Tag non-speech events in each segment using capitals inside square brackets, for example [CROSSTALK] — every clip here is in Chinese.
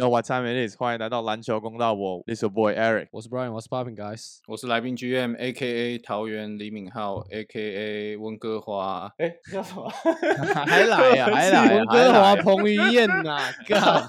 know what time it is？欢迎来到篮球公道，我 Little Boy Eric。我是 Brian，我是 Popping Guys。我是来宾 GM A.K.A 桃园李敏镐 A.K.A 温哥华。哎，叫什么？[LAUGHS] 还来呀，还来，[LAUGHS] 温哥华彭于晏呐！干，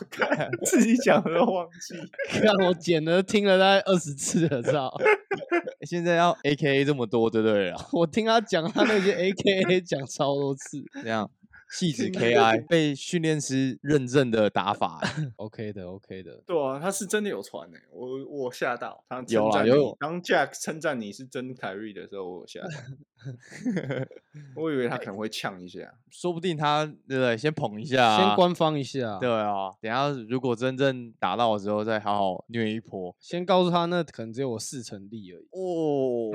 自己讲的都忘记。看我剪了，听了大概二十次了，知道！[LAUGHS] 现在要 A.K.A 这么多，对不对啊？我听他讲他那些 A.K.A 讲超多次，这样。戏子 KI 被训练师认证的打法，OK 的，OK 的。对啊，他是真的有传诶，我我吓到。他有啊有。当 Jack 称赞你是真凯瑞的时候，我吓到。[LAUGHS] 我以为他可能会呛一下，[LAUGHS] 说不定他对不对？先捧一下，先官方一下。对啊，等下如果真正打到的时候，再好好虐一波。先告诉他，那可能只有我四成力而已。哦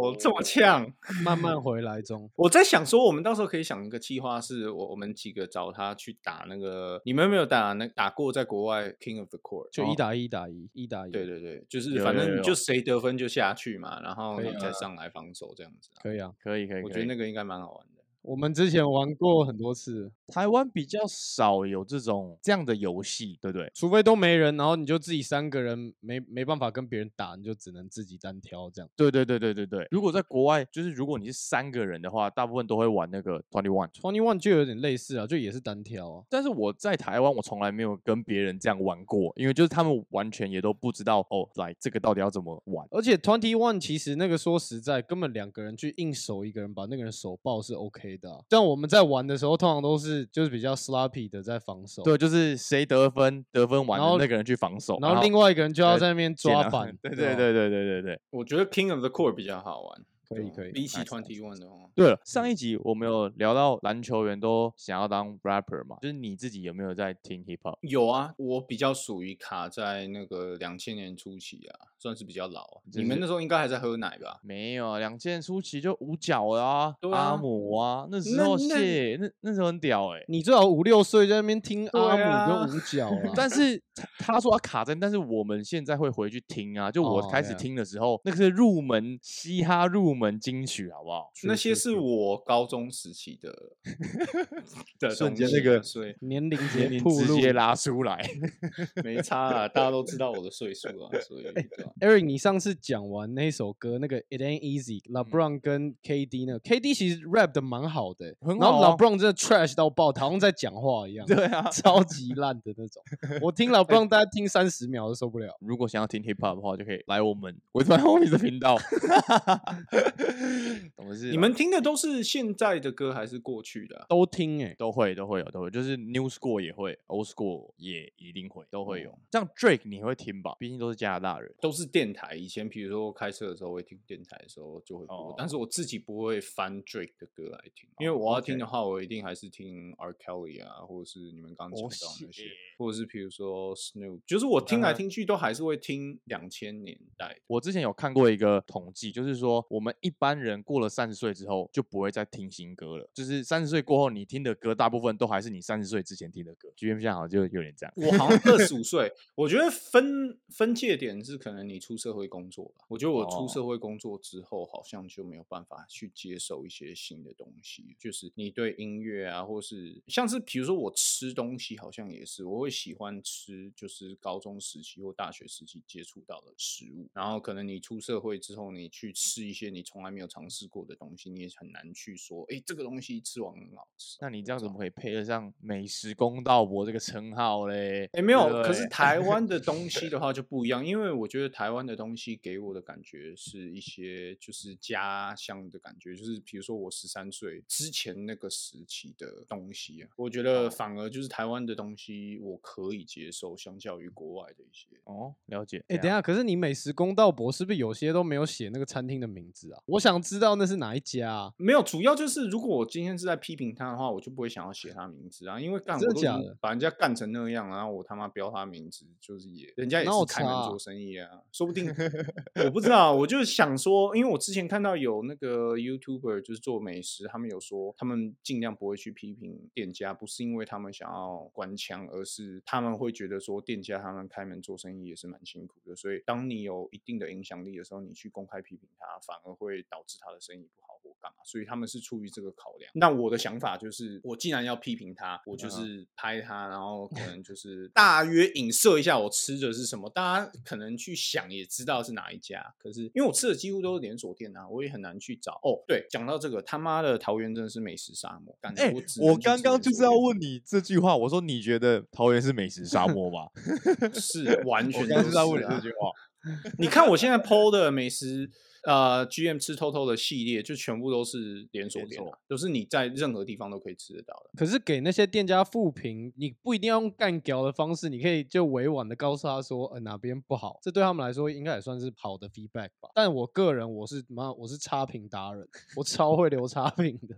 哦，这么呛，[LAUGHS] 慢慢回来中。我在想说，我们到时候可以想一个计划，是我我们几个找他去打那个。你们有没有打那打过在国外 King of the Court？就一打一打一，一打一。对对对，就是反正就谁得分就下去嘛，然后你再上来防守这样子。可以。可以可以，我觉得那个应该蛮好玩的。我们之前玩过很多次，台湾比较少有这种这样的游戏，对不对？除非都没人，然后你就自己三个人没没办法跟别人打，你就只能自己单挑这样。对对对对对对。如果在国外，就是如果你是三个人的话，大部分都会玩那个 twenty one twenty one 就有点类似啊，就也是单挑啊。但是我在台湾，我从来没有跟别人这样玩过，因为就是他们完全也都不知道哦，来这个到底要怎么玩。而且 twenty one 其实那个说实在，根本两个人去硬守一个人，把那个人手爆是 OK 的。像我们。在玩的时候，通常都是就是比较 sloppy 的在防守。对，就是谁得分，得分完了那个人去防守，然后另外一个人就要在那边抓板。[LAUGHS] 对对对对对对对，我觉得 King of the Court 比较好玩。可以可以，比起 Twenty One 的话，对了，上一集我们有聊到篮球员都想要当 rapper 嘛，就是你自己有没有在听 hip hop？有啊，我比较属于卡在那个两千年初期啊，算是比较老。你们那时候应该还在喝奶吧？没有，两千年初期就五角啊，阿姆啊，那时候谢，那那时候很屌哎。你最好五六岁在那边听阿姆跟五角啊。但是他说他卡在，但是我们现在会回去听啊，就我开始听的时候，那个是入门嘻哈入。门金曲好不好？那些是我高中时期的 [LAUGHS] 的瞬间，那个所以年龄节直接 [LAUGHS] 拉出来，[LAUGHS] 没差啊，大家都知道我的岁数啊。所以，Eric，你上次讲完那首歌，那个 It Ain't Easy，LeBron 跟 KD 呢？KD 其实 rap 的蛮好的，然后 LeBron 真的 trash 到爆，好像在讲话一样，对啊，超级烂的那种。我听 LeBron 大家听三十秒都受不了。如果想要听 hip hop 的话，就可以来我们我在后面的频道。你们听的都是现在的歌还是过去的？都听哎，都会都会有都会，就是 New School 也会，Old School 也一定会都会有。像 Drake 你会听吧？毕竟都是加拿大人，都是电台。以前比如说开车的时候会听电台的时候就会播，但是我自己不会翻 Drake 的歌来听，因为我要听的话，我一定还是听 R Kelly 啊，或者是你们刚讲到那些，或者是比如说 Snoop，就是我听来听去都还是会听两千年代。我之前有看过一个统计，就是说我们一般人过了三十岁之后，就不会再听新歌了。就是三十岁过后，你听的歌大部分都还是你三十岁之前听的歌。G M 现在好像就有点这样。我好像二十五 [LAUGHS] 岁，我觉得分分界点是可能你出社会工作吧。我觉得我出社会工作之后，好像就没有办法去接受一些新的东西。就是你对音乐啊，或是像是比如说我吃东西，好像也是我会喜欢吃，就是高中时期或大学时期接触到的食物。然后可能你出社会之后，你去吃一些你从来没有尝试过的东西，你也很难去说，哎，这个东西吃完很好吃。那你这样怎么可以配得上美食公道伯这个称号嘞？哎，没有，可是台湾的东西 [LAUGHS] 的话就不一样，因为我觉得台湾的东西给我的感觉是一些就是家乡的感觉，就是比如说我十三岁之前那个时期的东西啊，我觉得反而就是台湾的东西我可以接受，相较于国外的一些。哦，了解。哎，等下，可是你美食公道伯是不是有些都没有写那个餐厅的名字啊？我想知道那是哪一家？没有，主要就是如果我今天是在批评他的话，我就不会想要写他名字啊，因为干我都把人家干成那样，然后我他妈标他名字，就是也人家也是开门做生意啊，说不定 [LAUGHS] 我不知道，我就想说，因为我之前看到有那个 YouTuber 就是做美食，他们有说他们尽量不会去批评店家，不是因为他们想要关枪，而是他们会觉得说店家他们开门做生意也是蛮辛苦的，所以当你有一定的影响力的时候，你去公开批评他，反而会导致他的生意不好或干嘛，所以他们是出于这个考量。那我的想法就是，我既然要批评他，我就是拍他，然后可能就是大约影射一下我吃的是什么，大家可能去想也知道是哪一家。可是因为我吃的几乎都是连锁店啊，我也很难去找。哦，对，讲到这个，他妈的桃园真的是美食沙漠。哎、我刚刚就是要问你这句话，我说你觉得桃园是美食沙漠吗？[LAUGHS] 是完全就是要问你这句话。[LAUGHS] 你看我现在 PO 的美食，呃，GM 吃偷偷的系列，就全部都是连锁店啊，都是你在任何地方都可以吃得到的。可是给那些店家复评，你不一定要用干屌的方式，你可以就委婉的告诉他说，呃哪边不好，这对他们来说应该也算是好的 feedback 吧。但我个人我是妈，我是差评达人，我超会留差评的。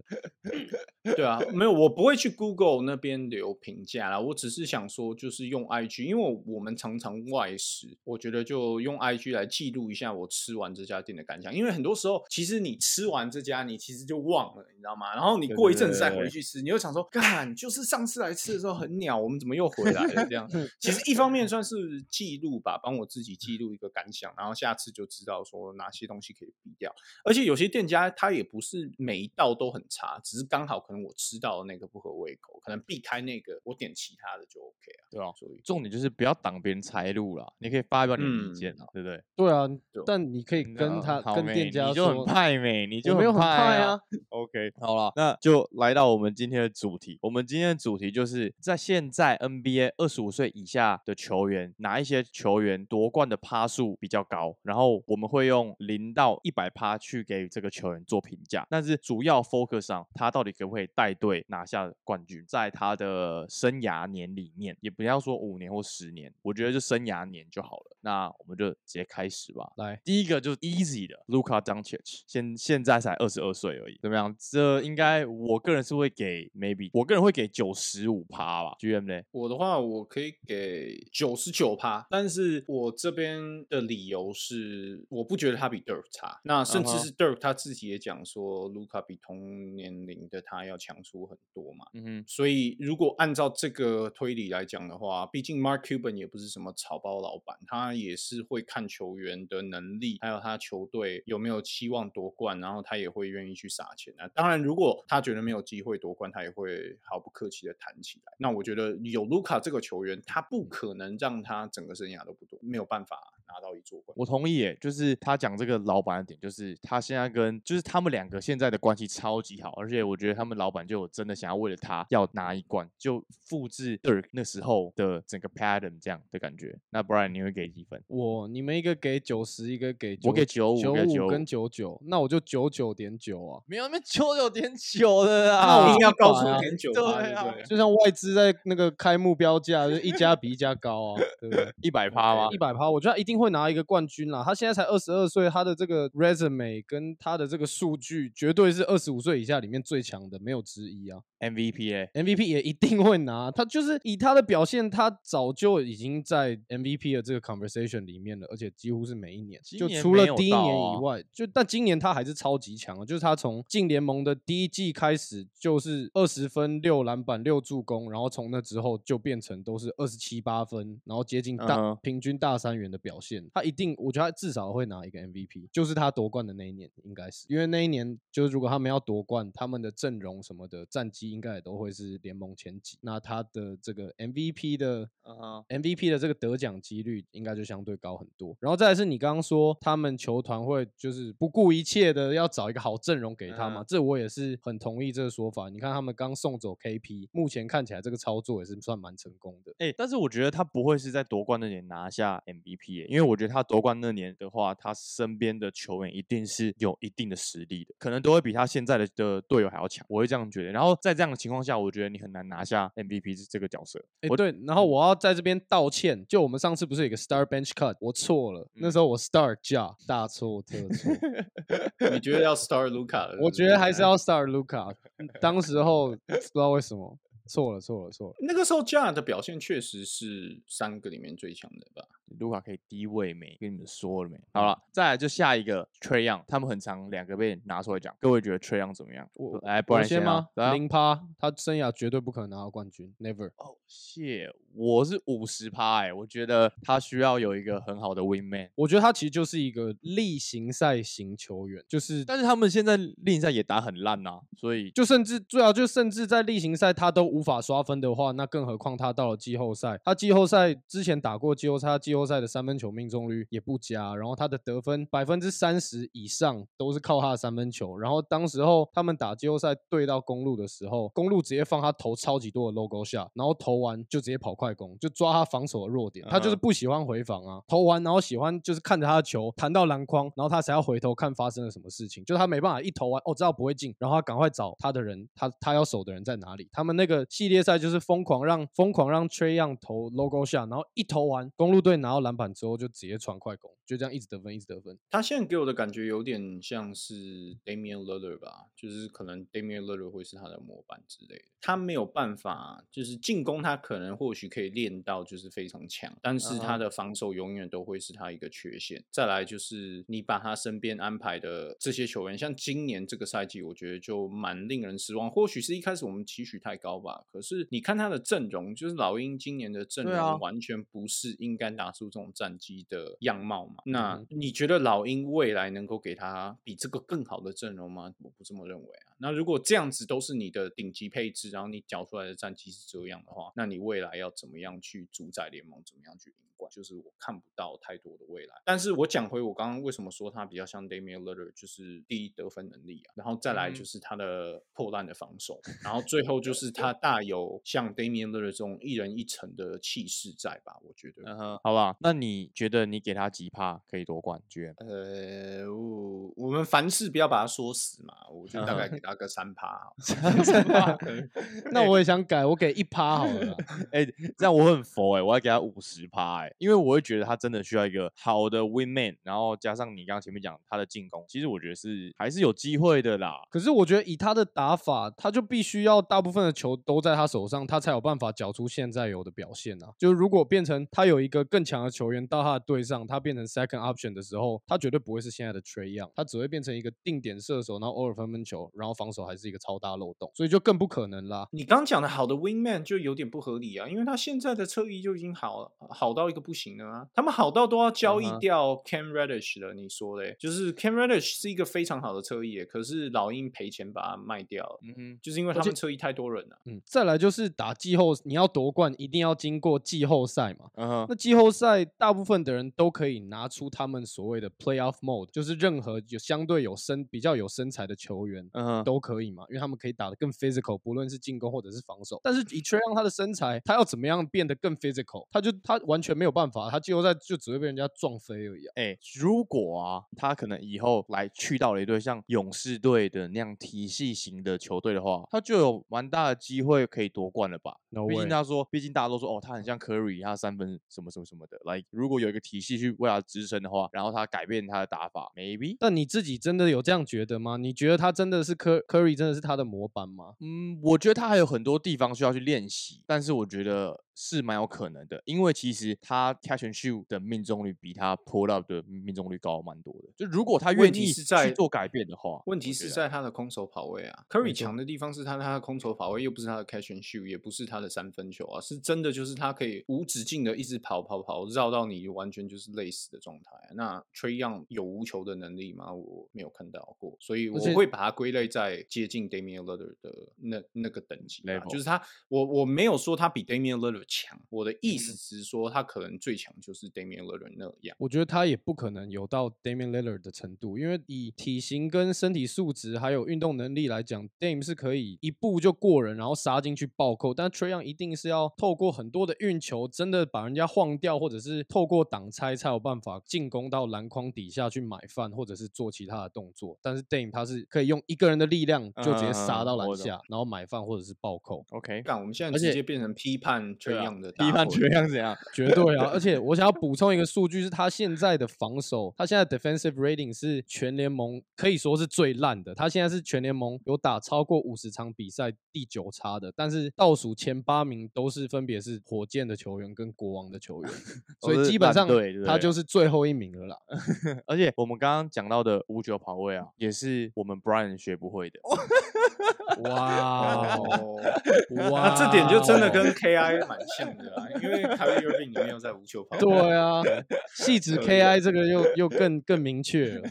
[LAUGHS] 对啊，没有，我不会去 Google 那边留评价啦。我只是想说，就是用 IG，因为我们常常外食，我觉得就用 IG 来记录一下我吃完这家店的感想。因为很多时候，其实你吃完这家，你其实就忘了，你知道吗？然后你过一阵子再回去吃，你又想说，干，就是上次来吃的时候很鸟，我们怎么又回来了？这样，[LAUGHS] 其实一方面算是记录吧，帮我自己记录一个感想，然后下次就知道说哪些东西可以避掉。而且有些店家他也不是每一道都很差，只是刚好可能我吃到的那个不合胃口，可能避开那个，我点其他的就 OK 啊。对啊，所以重点就是不要挡别人财路啦，你可以发表你的意嗯见啊，对不对？对啊，但你可以跟他好妹跟店家你就很，派美，你就我没有很派派啊。OK，好了，那就来到我们今天的主题。我们今天的主题就是在现在 NBA 二十五岁以下的球员，哪一些球员夺冠的趴数比较高？然后我们会用零到一百趴去给这个球员做评价，但是主要 focus 上他到底可不可以带队拿下冠军，在他的生涯年里面，也不要说五年或十年，我觉得就生涯年就好了。那我们就直接开始吧。来，第一个就是 easy 的 Luka Doncic，现现在才二十二岁而已，怎么样？这应该我个人是会给 maybe，我个人会给九十五趴吧。GM 呢，我的话，我可以给九十九趴，但是我这边的理由是，我不觉得他比 Dirk 差。那甚至是 Dirk 他自己也讲说，卢卡比同年龄的他要强出很多嘛。嗯哼，所以，如果按照这个推理来讲的话，毕竟 Mark Cuban 也不是什么草包老板，他也是会看球员的能力，还有他球队有没有期望夺冠，然后他也会愿意去撒钱啊。当然，如果他觉得没有机会夺冠，他也会毫不客气的谈起来。那我觉得有卢卡这个球员，他不可能让他整个生涯都不夺，没有办法拿到一座冠。我同意耶，就是他讲这个老板的点，就是他现在跟就是他们两个现在的关系超级好，而且我觉得他们老板就有真的想要为了他要拿一冠，就复制 Dirk 那时候的整个 pattern 这样的感觉。那 Brian 你会给几分？我你们一个给九十，一个给我给九五九五跟九九，那我就九九点九啊。没有，那九九点九的那啊我一定要100高出啊点九对啊？就像外资在那个开目标价，就一家比一家高啊，对不对？[LAUGHS] 一百趴吗一？百趴，我觉得一定会拿一个冠军啦。他现在才二十二岁，他的这个 resume 跟他的这个数据，绝对是二十五岁以下里面最强的，没有之一啊。MVP 哎、MVP 也一定会拿，他就是以他的表现，他早就已经在 MVP 的这个 conversation 里面了，而且几乎是每一年，就除了第一年以啊外，就但今年他还是超级强啊，就是他从进联盟的第一季开始就是二十分、六篮板、六助攻，然后从那之后就变成都是二十七八分，然后接近大、平均大三元的表现，他一定，我觉得他至少会拿一个 MVP，就是他夺冠的那一年，应该是因为那一年就是如果他们要夺冠，他们的阵容什么的战绩应该也都会是联盟前几，那他的这个 MVP 的嗯哼 MVP 的这个得奖几率应该就相对高很多。然后再来是你刚刚说他们球团会就是不顾一切的要找一个好阵容给他嘛，嗯这我也是很同意这个说法。你看他们刚送走 KP，目前看起来这个操作也是算蛮成功的。哎、但是我觉得他不会是在夺冠那年拿下 MVP，、耶因为我觉得他夺冠那年的话，他身边的球员一定是有一定的实力的，可能都会比他现在的的队友还要强，我会这样觉得。然后在这样的情况下，我觉得你很难拿下 MVP 这这个角色。哎，我对，然后我要在这边道歉，就我们上次不是有一个 Star Bench Cut，我错了，那嗯时候我 Star 加大错特错，[LAUGHS] 你觉得要 Star Luca？？我觉得还是要。要 Star Luca，当时候 [LAUGHS] 不知道为什么。错了错了错了。那个时候 j a 的表现确实是三个里面最强的吧？卢卡可以低位没？跟你们说了没？好了，再来就下一个 Trey Young，他们很常两个被拿出来讲。各位觉得 Trey Young 怎么样？我来，不然先吗？啊零趴，他生涯绝对不可能拿到冠军，never。哦，谢，我是五十趴哎，我觉得他需要有一个很好的 Win Man。我觉得他其实就是一个例行赛型球员，就是但是他们现在例行赛也打很烂呐、所以就甚至最好就甚至在例行赛他都无法刷分的话，那更何况他到了季后赛，他季后赛之前打过季后赛，他季后赛的三分球命中率也不佳，然后他的得分百分之三十以上都是靠他的三分球，然后当时候他们打季后赛对到公路的时候，公路直接放他投超级多的 logo 下，然后投完就直接跑快攻，就抓他防守的弱点，他就是嗯不喜欢回防啊，投完然后喜欢就是看着他的球弹到篮筐，然后他才要回头看发生了什么事情，就他没办法一投完哦知道不会进，然后他赶快找他的人，他他要守的人在哪里？他们那个系列赛就是疯狂让疯狂让 Treyon 投 logo 下，然后一投完，公路队拿到篮板之后就直接传快攻，就这样一直得分，一直得分。他现在给我的感觉有点像是 Damian Lillard 吧，就是可能 Damian Lillard 会是他的模板之类的。他没有办法，就是进攻他可能或许可以练到就是非常强，但是他的防守永远都会是他一个缺陷。再来就是你把他身边安排的这些球员，像今年这个赛季，我觉得就蛮令人失望。或许是一开始我们期许太高吧，可是你看他的阵容，就是老鹰今年的阵容完全不是应该打出这种战绩的样貌嘛。那嗯你觉得老鹰未来能够给他比这个更好的阵容吗？我不这么认为啊。那如果这样子都是你的顶级配置，然后你缴出来的战绩是这样的话，那你未来要怎么样去主宰联盟，怎么样去赢冠？就是我看不到太多的未来。但是我讲回我刚刚为什么说他比较像 Damian Lillard，就是第一得分能力啊，然后再来嗯就是他的破烂的防守，[LAUGHS] 然后最后就是他大有像 Damian Lillard 这种一人一城的气势在吧？我觉得。嗯哼，好不好，那你觉得你给他几趴可以夺冠军？呃，我我们凡事不要把他说死嘛，我就大概嗯给他个三趴。[LAUGHS] 三趴那我也想改，我给一趴好了啦。[LAUGHS] 哎、这样我很佛哎、我要给他五十趴哎，因为我会觉得他真的需要一个好的 win man，然后加上你刚刚前面讲他的进攻，其实我觉得是还是有机会的啦。可是我觉得以他的打法，他就必须要大部分的球都在他手上，他才有办法缴出现在有的表现啊。就是如果变成他有一个更强的球员到他的队上，他变成 second option 的时候，他绝对不会是现在的 Trey Young，他只会变成一个定点射手，然后偶尔分分球，然后防守还是一个超大漏洞，所以就更不可能啦。你刚讲的好的 wingman 就有点不合理啊，因为他现在的侧翼就已经好好到一个不行的啊，他们好到都要交易掉 Cam Reddish 了。你说嘞，就是 Cam Reddish 是一个非常好的侧翼，可是老鹰赔钱把它卖掉了，嗯哼，就是因为他们侧翼太多人了。嗯，再来就是打季后，你要夺冠一定要经过季后赛嘛。嗯哼，那季后赛大部分的人都可以拿出他们所谓的 playoff mode，就是任何有相对有身比较有身材的球员，嗯哼，都可以嘛，因为他们可以打得更 physical，不论是进攻或者是防守。但是以 Trey Young 他的身材，他要怎么样变得更 physical？他就他完全没有办法，他季后赛就只会被人家撞飞而已啊。哎、如果啊，他可能以后来去到了一队像勇士队的那样体系型的球队的话，他就有蛮大的机会可以夺冠了吧 No 毕竟他说，毕竟大家都说哦，他很像 Curry，他三分什么什么什么的。来，如果有一个体系去为他支撑的话，然后他改变他的打法，maybe，但你自己真的有这样觉得吗？你觉得他真的是科 Curry 真的是他的模板吗？嗯，我觉得他还有很多地方需要去练习，但是我觉得是蛮有可能的，因为其实他 catch and shoot 的命中率比他 pull up 的命中率高蛮多的。就如果他愿意是在去做改变的话，问题是在他的空手跑位啊，Curry 强的地方是他他的空手跑位，又不是他的 catch and shoot，也不是他的三分球啊，是真的就是他可以无止境的一直跑跑跑，绕到你完全就是累死的状态啊。那 Trey Young 有无球的能力吗？我没有看到过，所以我会把它归类在接近 Damian Lillard 的那那个等级就是他，我我没有说他比 Damian 强，我的意嗯思只是说他可能最强就是 Damian Lillard 那样。我觉得他也不可能有到 Damian Lillard 的程度，因为以体型跟身体素质还有运动能力来讲，Dame 是可以一步就过人，然后杀进去暴扣。但 Trey Young 一定是要透过很多的运球，真的把人家晃掉，或者是透过挡拆才有办法进攻到篮筐底下去买饭，或者是做其他的动作。但是 Dame 他是可以用一个人的力量就直接杀到篮下，然后买饭或者是暴扣。OK，但，我们现在直接变成批判 Trey 缺啊样的大批判会缺样怎样？[LAUGHS] 绝对啊！而且 [LAUGHS] 我想要补充一个数据，是他现在的防守，他现在 defensive rating 是全联盟可以说是最烂的。他现在是全联盟有打超过五十场比赛第九差的，但是倒数前八名都是分别是火箭的球员跟国王的球员，[LAUGHS] 所以基本上对他就是最后一名了啦。而且我们刚刚讲到的五九跑位啊，也是我们 Brian 学不会的。哇哦哦，哇那这点就真的哦跟 KI 蛮像的啦，因为凯瑞 Irving 你没有在无球跑，对啊，细指 KI 这个又又更更明确了。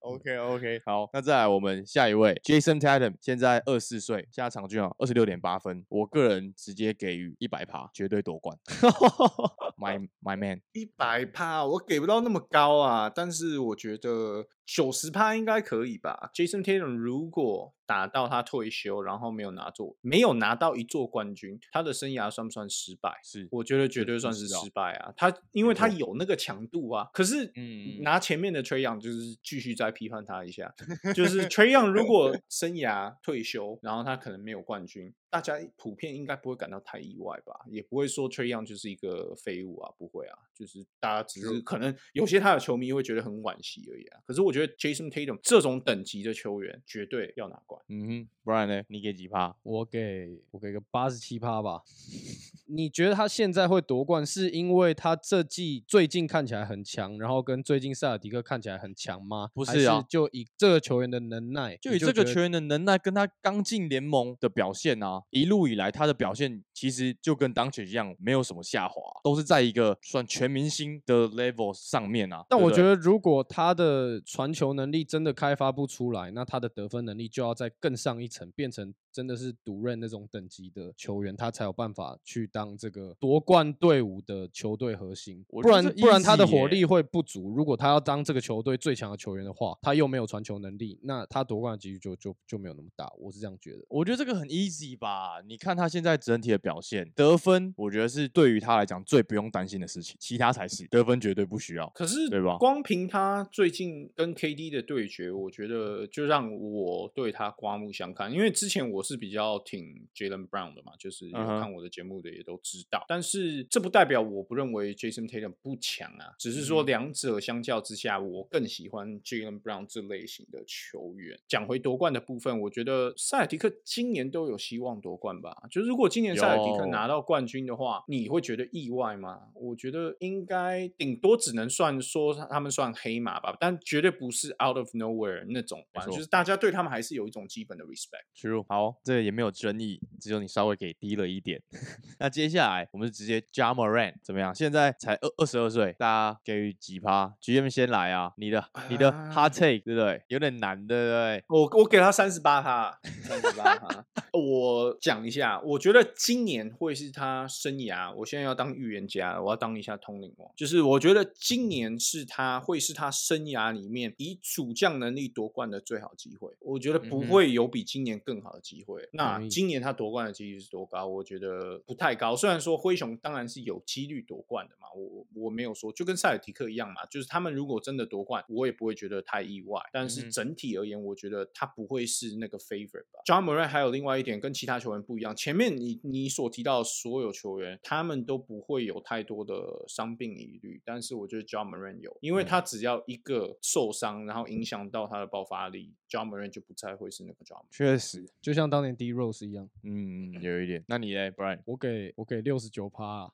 OK OK，好，那再来我们下一位 Jason Tatum，现在二十四岁，现在场均啊二十六点八分，我个人直接给予一百趴，绝对夺冠。[LAUGHS] My My man，一百趴我给不到那么高啊，但是我觉得九十趴应该可以吧。Jason Tatum 如果打到他退休，然后没有拿座，没有拿到一座冠军，他的生涯算不算失败？是我觉得绝对算是失败啊。他因为他有那个强度啊，可是嗯拿前面的 Trey Young 就是继续再批判他一下，就是 Trey Young 如果 [LAUGHS] 生涯退休，然后他可能没有冠军，大家普遍应该不会感到太意外吧，也不会说 Trey Young 就是一个废物啊，不会啊，就是大家只是可能有些他的球迷会觉得很惋惜而已啊。可是我觉得 Jason Tatum 这种等级的球员绝对要拿冠。嗯哼，Brian 呢？你给几趴？我给我给个八十七趴吧。[LAUGHS] 你觉得他现在会夺冠，是因为他这季最近看起来很强，然后跟最近塞尔迪克看起来很强吗？不是啊就以这个球员的能耐，就以这个球员的能耐跟他刚进联盟的表现啊，一路以来他的表现其实就跟当前一样，没有什么下滑，都是在一个算全明星的 level 上面啊。但我觉得，如果他的传传球能力真的开发不出来，那他的得分能力就要再更上一层，变成真的是独任那种等级的球员，他才有办法去当这个夺冠队伍的球队核心。不然不然他的火力会不足。如果他要当这个球队最强的球员的话，他又没有传球能力，那他夺冠的几率就就就没有那么大。我是这样觉得。我觉得这个很 easy 吧？你看他现在整体的表现，得分，我觉得是对于他来讲最不用担心的事情，其他才是得分绝对不需要。可是，对吧光凭他最近跟 KD 的对决，我觉得就让我对他刮目相看。因为之前我是比较挺 Jalen Brown 的嘛，就是看我的节目的也都知道。但是这不代表我不认为 Jason Tatum 不强啊，只是说嗯两者相较之下，我更喜欢 Jalen Brown 这类型的球员。讲回夺冠的部分，我觉得塞尔迪克今年都有希望夺冠吧。就是如果今年塞尔迪克拿到冠军的话，你会觉得意外吗？我觉得应该顶多只能算说他们算黑马吧，但绝对不是 out of nowhere 那种吧，就是大家对他们还是有一种基本的 respect。True，好，这个也没有争议，只有你稍微给低了一点。[LAUGHS] 那接下来我们是直接 Ja Moran 怎么样？现在才二二十二岁，大家给予几趴？GM 先来啊，你的你的啊 hot take 对不对？有点难，对不对？我我给他三十八趴，三十八趴。[LAUGHS] 我讲一下，我觉得今年会是他生涯，我现在要当预言家了，我要当一下通灵王。就是我觉得今年是他会是他生涯里面以主将能力夺冠的最好机会。我觉得不会有比今年更好的机会。那同意今年他夺冠的几率是多高？我觉得不太高。虽然说灰熊当然是有几率夺冠的嘛，我我没有说，就跟塞尔提克一样嘛，就是他们如果真的夺冠，我也不会觉得太意外。但是整体而言，我觉得他不会是那个 favorite 吧。John Moran 还有另外一点跟其他球员不一样，前面你你所提到的所有球员，他们都不会有太多的伤病疑虑，但是我觉得 John Moran 有，因为嗯他只要一个受伤，然后影响到他的爆发力，John Moran 就不再会是那个 John。确实，就像当年 D Rose 一样，嗯，有一点。那你嘞，Brian？我给我给六十九趴啊。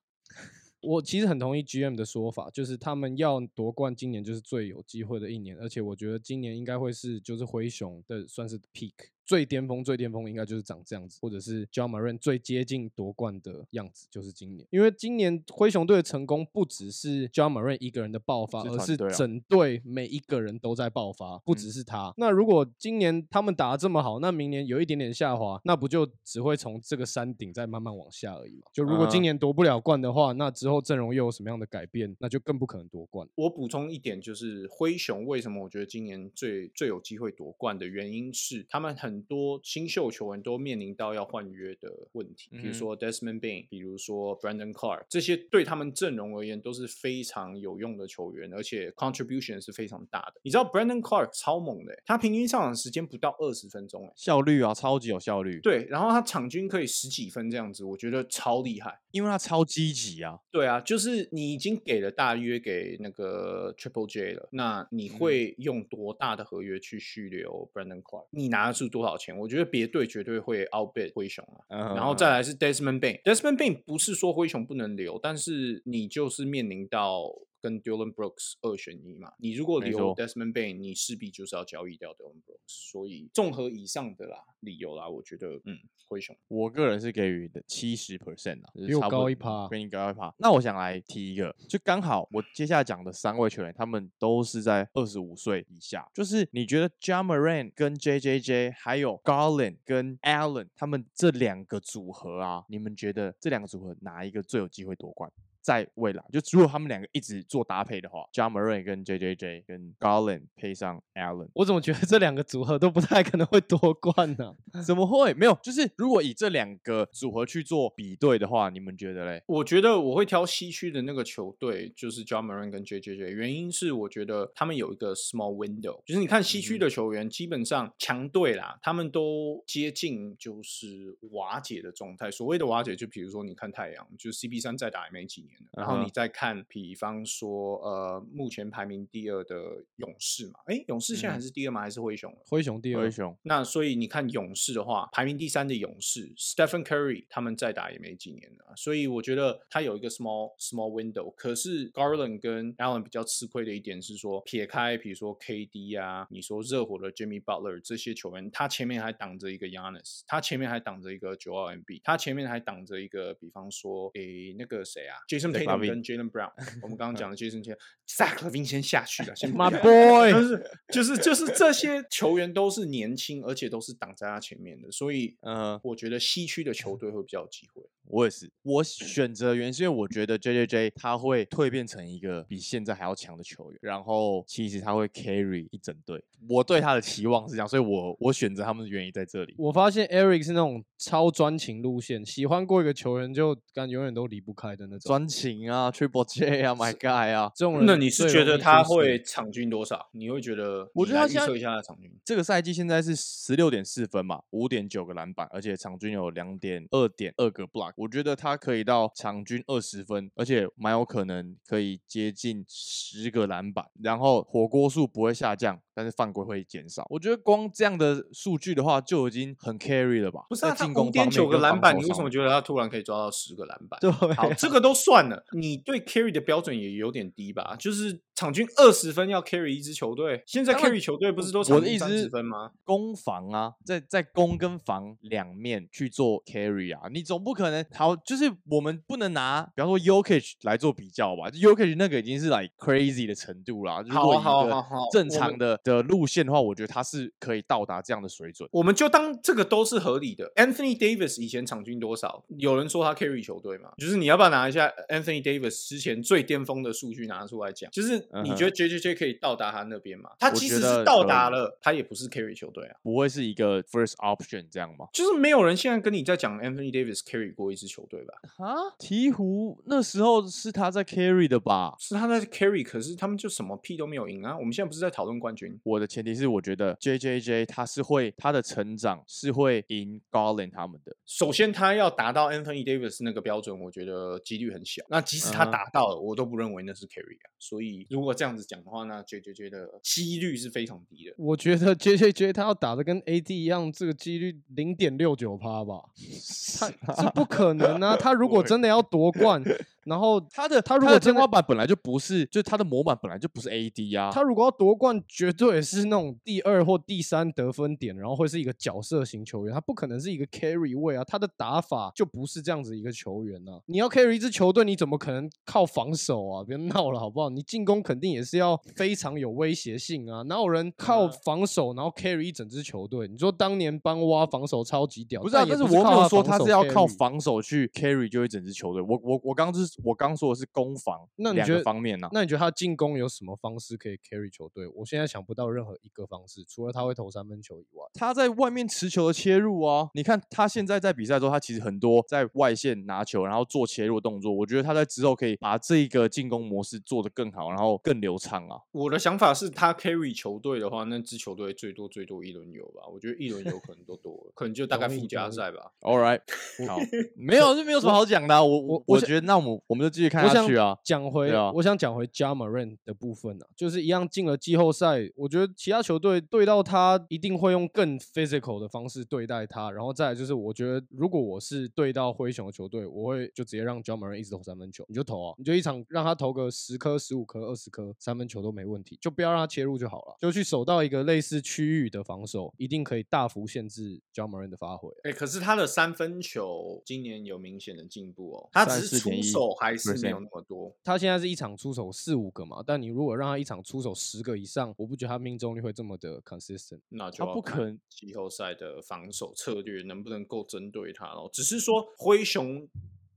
我其实很同意 GM 的说法，就是他们要夺冠，今年就是最有机会的一年，而且我觉得今年应该会是就是灰熊的算是 peak 最巅峰，最巅峰应该就是长这样子，或者是 John Moran 最接近夺冠的样子，就是今年。因为今年灰熊队的成功不只是 John Moran 一个人的爆发，而是整队每一个人都在爆发，不嗯只是他。那如果今年他们打得这么好，那明年有一点点下滑，那不就只会从这个山顶再慢慢往下而已嘛？就如果今嗯年夺不了冠的话，那之后阵容又有什么样的改变，那就更不可能夺冠。我补充一点，就是灰熊为什么我觉得今年最最有机会夺冠的原因是，他们很很多新秀球员都面临到要换约的问题，比如说 Desmond Bain，比如说 Brandon Clark，这些对他们阵容而言都是非常有用的球员，而且 contribution 是非常大的。你知道 Brandon Clark 超猛的欸，他平均上场时间不到二十分钟，哎，效率啊，超级有效率。，对，然后他场均可以十几分这样子，我觉得超厉害。因为他超积极啊。对啊，就是你已经给了大约给那个 Triple J 了，那你会用多大的合约去续留 Brandon Clark？你拿得出多少钱？我觉得别队绝对会 outbid 灰熊然后再来是 Desmond Bain，Desmond Bain 不是说灰熊不能留，但是你就是面临到跟 Dylan Brooks 二选一嘛。你如果留 Desmond Bain，你势必就是要交易掉 Dylan Brooks。所以综合以上的啦理由啦，我觉得嗯，灰熊我个人是给予的七十 percent 啊，就是比我差不多高一趴比你高一趴。那我想来提一个，就刚好我接下来讲的三位球员，他们都是在二十五岁以下。就是你觉得 John Moran 跟 JJJ 还有 Garland 跟 Allen 他们这两个组合啊，你们觉得这两个组合哪一个最有机会夺冠？在未来，就如果他们两个一直做搭配的话，John Moran 跟 JJJ 跟 Garland 配上 Allen，我怎么觉得这两个组合都不太可能会夺冠呢、[LAUGHS] 怎么会没有？就是如果以这两个组合去做比对的话，你们觉得嘞？我觉得我会挑西区的那个球队，就是 John Moran 跟 JJJ，原因是我觉得他们有一个 small window，就是你看西区的球员，基本上强队啦，他们都接近就是瓦解的状态。所谓的瓦解，就比如说你看太阳，就是 CP 三再打也没几年了，然后你再看，比方说呃，目前排名第二的勇士嘛，哎，勇士现在还嗯是第二吗？还是灰熊了？灰熊第二灰，熊，那所以你看勇士的话，排名第三的勇士，Stephen Curry 他们再打也没几年了，所以我觉得他有一个 small small window。可是 Garland 跟 Allen 比较吃亏的一点是说，撇开比如说 KD 啊，你说热火的 Jimmy Butler 这些球员，他前面还挡着一个 Yanis，他前面还挡着一个九二 MB，他前面还挡着一个，比方说诶那个谁啊，Jason Tatum Lavine 跟 Jalen Brown，我们刚刚讲的 Jason Tatum，Zach Levine 先下去了，先不 My boy 就是就是就是这些球员都是年轻，而且都是挡在他前面的，所以呃、我觉得西区的球队会比较有机会。我也是，我选择原因是因为我觉得 J J J 他会蜕变成一个比现在还要强的球员，然后其实他会 carry 一整队，我对他的期望是这样，所以我我选择他们的原因在这里。我发现 Eric 是那种超专情路线，喜欢过一个球员就感永远都离不开的那种。专情啊，Triple J 啊，My God 啊，这种人，那你是觉得他会？场均多少？你会觉得？我觉得他预测一下他的场均。这个赛季现在是十六点四分嘛，五点九个篮板，而且场均有两点二点二个 block。我觉得他可以到场均二十分，而且蛮有可能可以接近十个篮板，然后火锅数不会下降，但是犯规会减少。我觉得光这样的数据的话，就已经很 carry 了吧？不是他进攻点九个篮板，你为什么觉得他突然可以抓到十个篮板？对好，这个都算了，你对 carry 的标准也有点低吧？就是场均二十分要 carry 一支球队，现在 carry 球队不是都我场均三的意思是十分吗？攻防啊，在在攻跟防两面去做 carry 啊，你总不可能好，就是我们不能拿，比方说 Yokich 来做比较吧，Yokich 那个已经是 like crazy 的程度啦。如好好好好正常的的路线的话，我觉得他是可以到达这样的水准。我们就当这个都是合理的。Anthony Davis 以前场均多少？有人说他 carry 球队嘛？就是你要不要拿一下 Anthony Davis 之前最巅峰的数据拿出来讲？就是你嗯觉得 JJJ 可以到达他那边吗？他我即使是到达了，他也不是 carry 球队啊。不会是一个 first option 这样吗？就是没有人现在跟你在讲 Anthony Davis carry 过一支球队吧？啊，鹈鹕那时候是他在 carry 的吧？是他在 carry，可是他们就什么屁都没有赢啊！我们现在不是在讨论冠军？我的前提是，我觉得 J J J 他是会他的成长是会赢 Garland 他们的。首先，他要达到 Anthony Davis 那个标准，我觉得几率很小。那即使他达到了，我都不认为那是 carry 啊。所以，如果这样子讲的话，那 J J J 的几率是非常低的。我觉得 J J J 他要打的跟 A D 一样，这个几率零点六九趴吧，[LAUGHS] 他这不可能啊！[LAUGHS] 他如果真的要夺冠，[LAUGHS] 然后他的他如果天花板本来就不是，就他的模板本来就不是 AD 啊。他如果要夺冠，绝对是那种第二或第三得分点，然后会是一个角色型球员，他不可能是一个 carry 位啊，他的打法就不是这样子一个球员啊。你要 carry 一支球队，你怎么可能靠防守啊？别闹了好不好？你进攻肯定也是要非常有威胁性啊，哪有人靠嗯防守然后 carry 一整支球队？你说当年邦挖防守超级屌，不是啊，也但是我没有说他是要靠防守去 carry 就一整支球队。我我我刚刚就是我刚说的是攻防那你觉得个方面呢、那你觉得他进攻有什么方式可以 carry 球队？我现在想不到任何一个方式，除了他会投三分球以外。他在外面持球的切入啊，你看他现在在比赛中，他其实很多在外线拿球，然后做切入的动作。我觉得他在之后可以把这个进攻模式做得更好，然后更流畅啊。我的想法是他 carry 球队的话，那支球队最多最多一轮游吧。我觉得一轮游可能都多了，可能就大概附加赛吧。All right，[LAUGHS] 好，没有，这没有什么好讲的啊、我我我觉得，那我们我们就继续看我想下去啊。讲回，啊我想讲回 j a m a r a n 的部分啊，就是一样进了季后赛，我觉得其他球队对到他一定会用更 physical 的方式对待他，然后再来就是，我觉得如果我是对到灰熊的球队，我会就直接让 j a m a r a n 一直投三分球，你就投啊，你就一场让他投个十颗、十五颗、二十颗三分球都没问题，就不要让他切入就好了，就去守到一个类似区域的防守，一定可以大幅限制 j a m a r a n 的发挥。哎、可是他的三分球今年有明显的进步哦，他只是出34.1手还是没有那么多。他现在是一场出手四五个嘛，但你如果让他一场出手十个以上，我不觉得他命中率会这么的 consistent。那就他不可能季后赛的防守策略能不能够针对他咯。只是说灰熊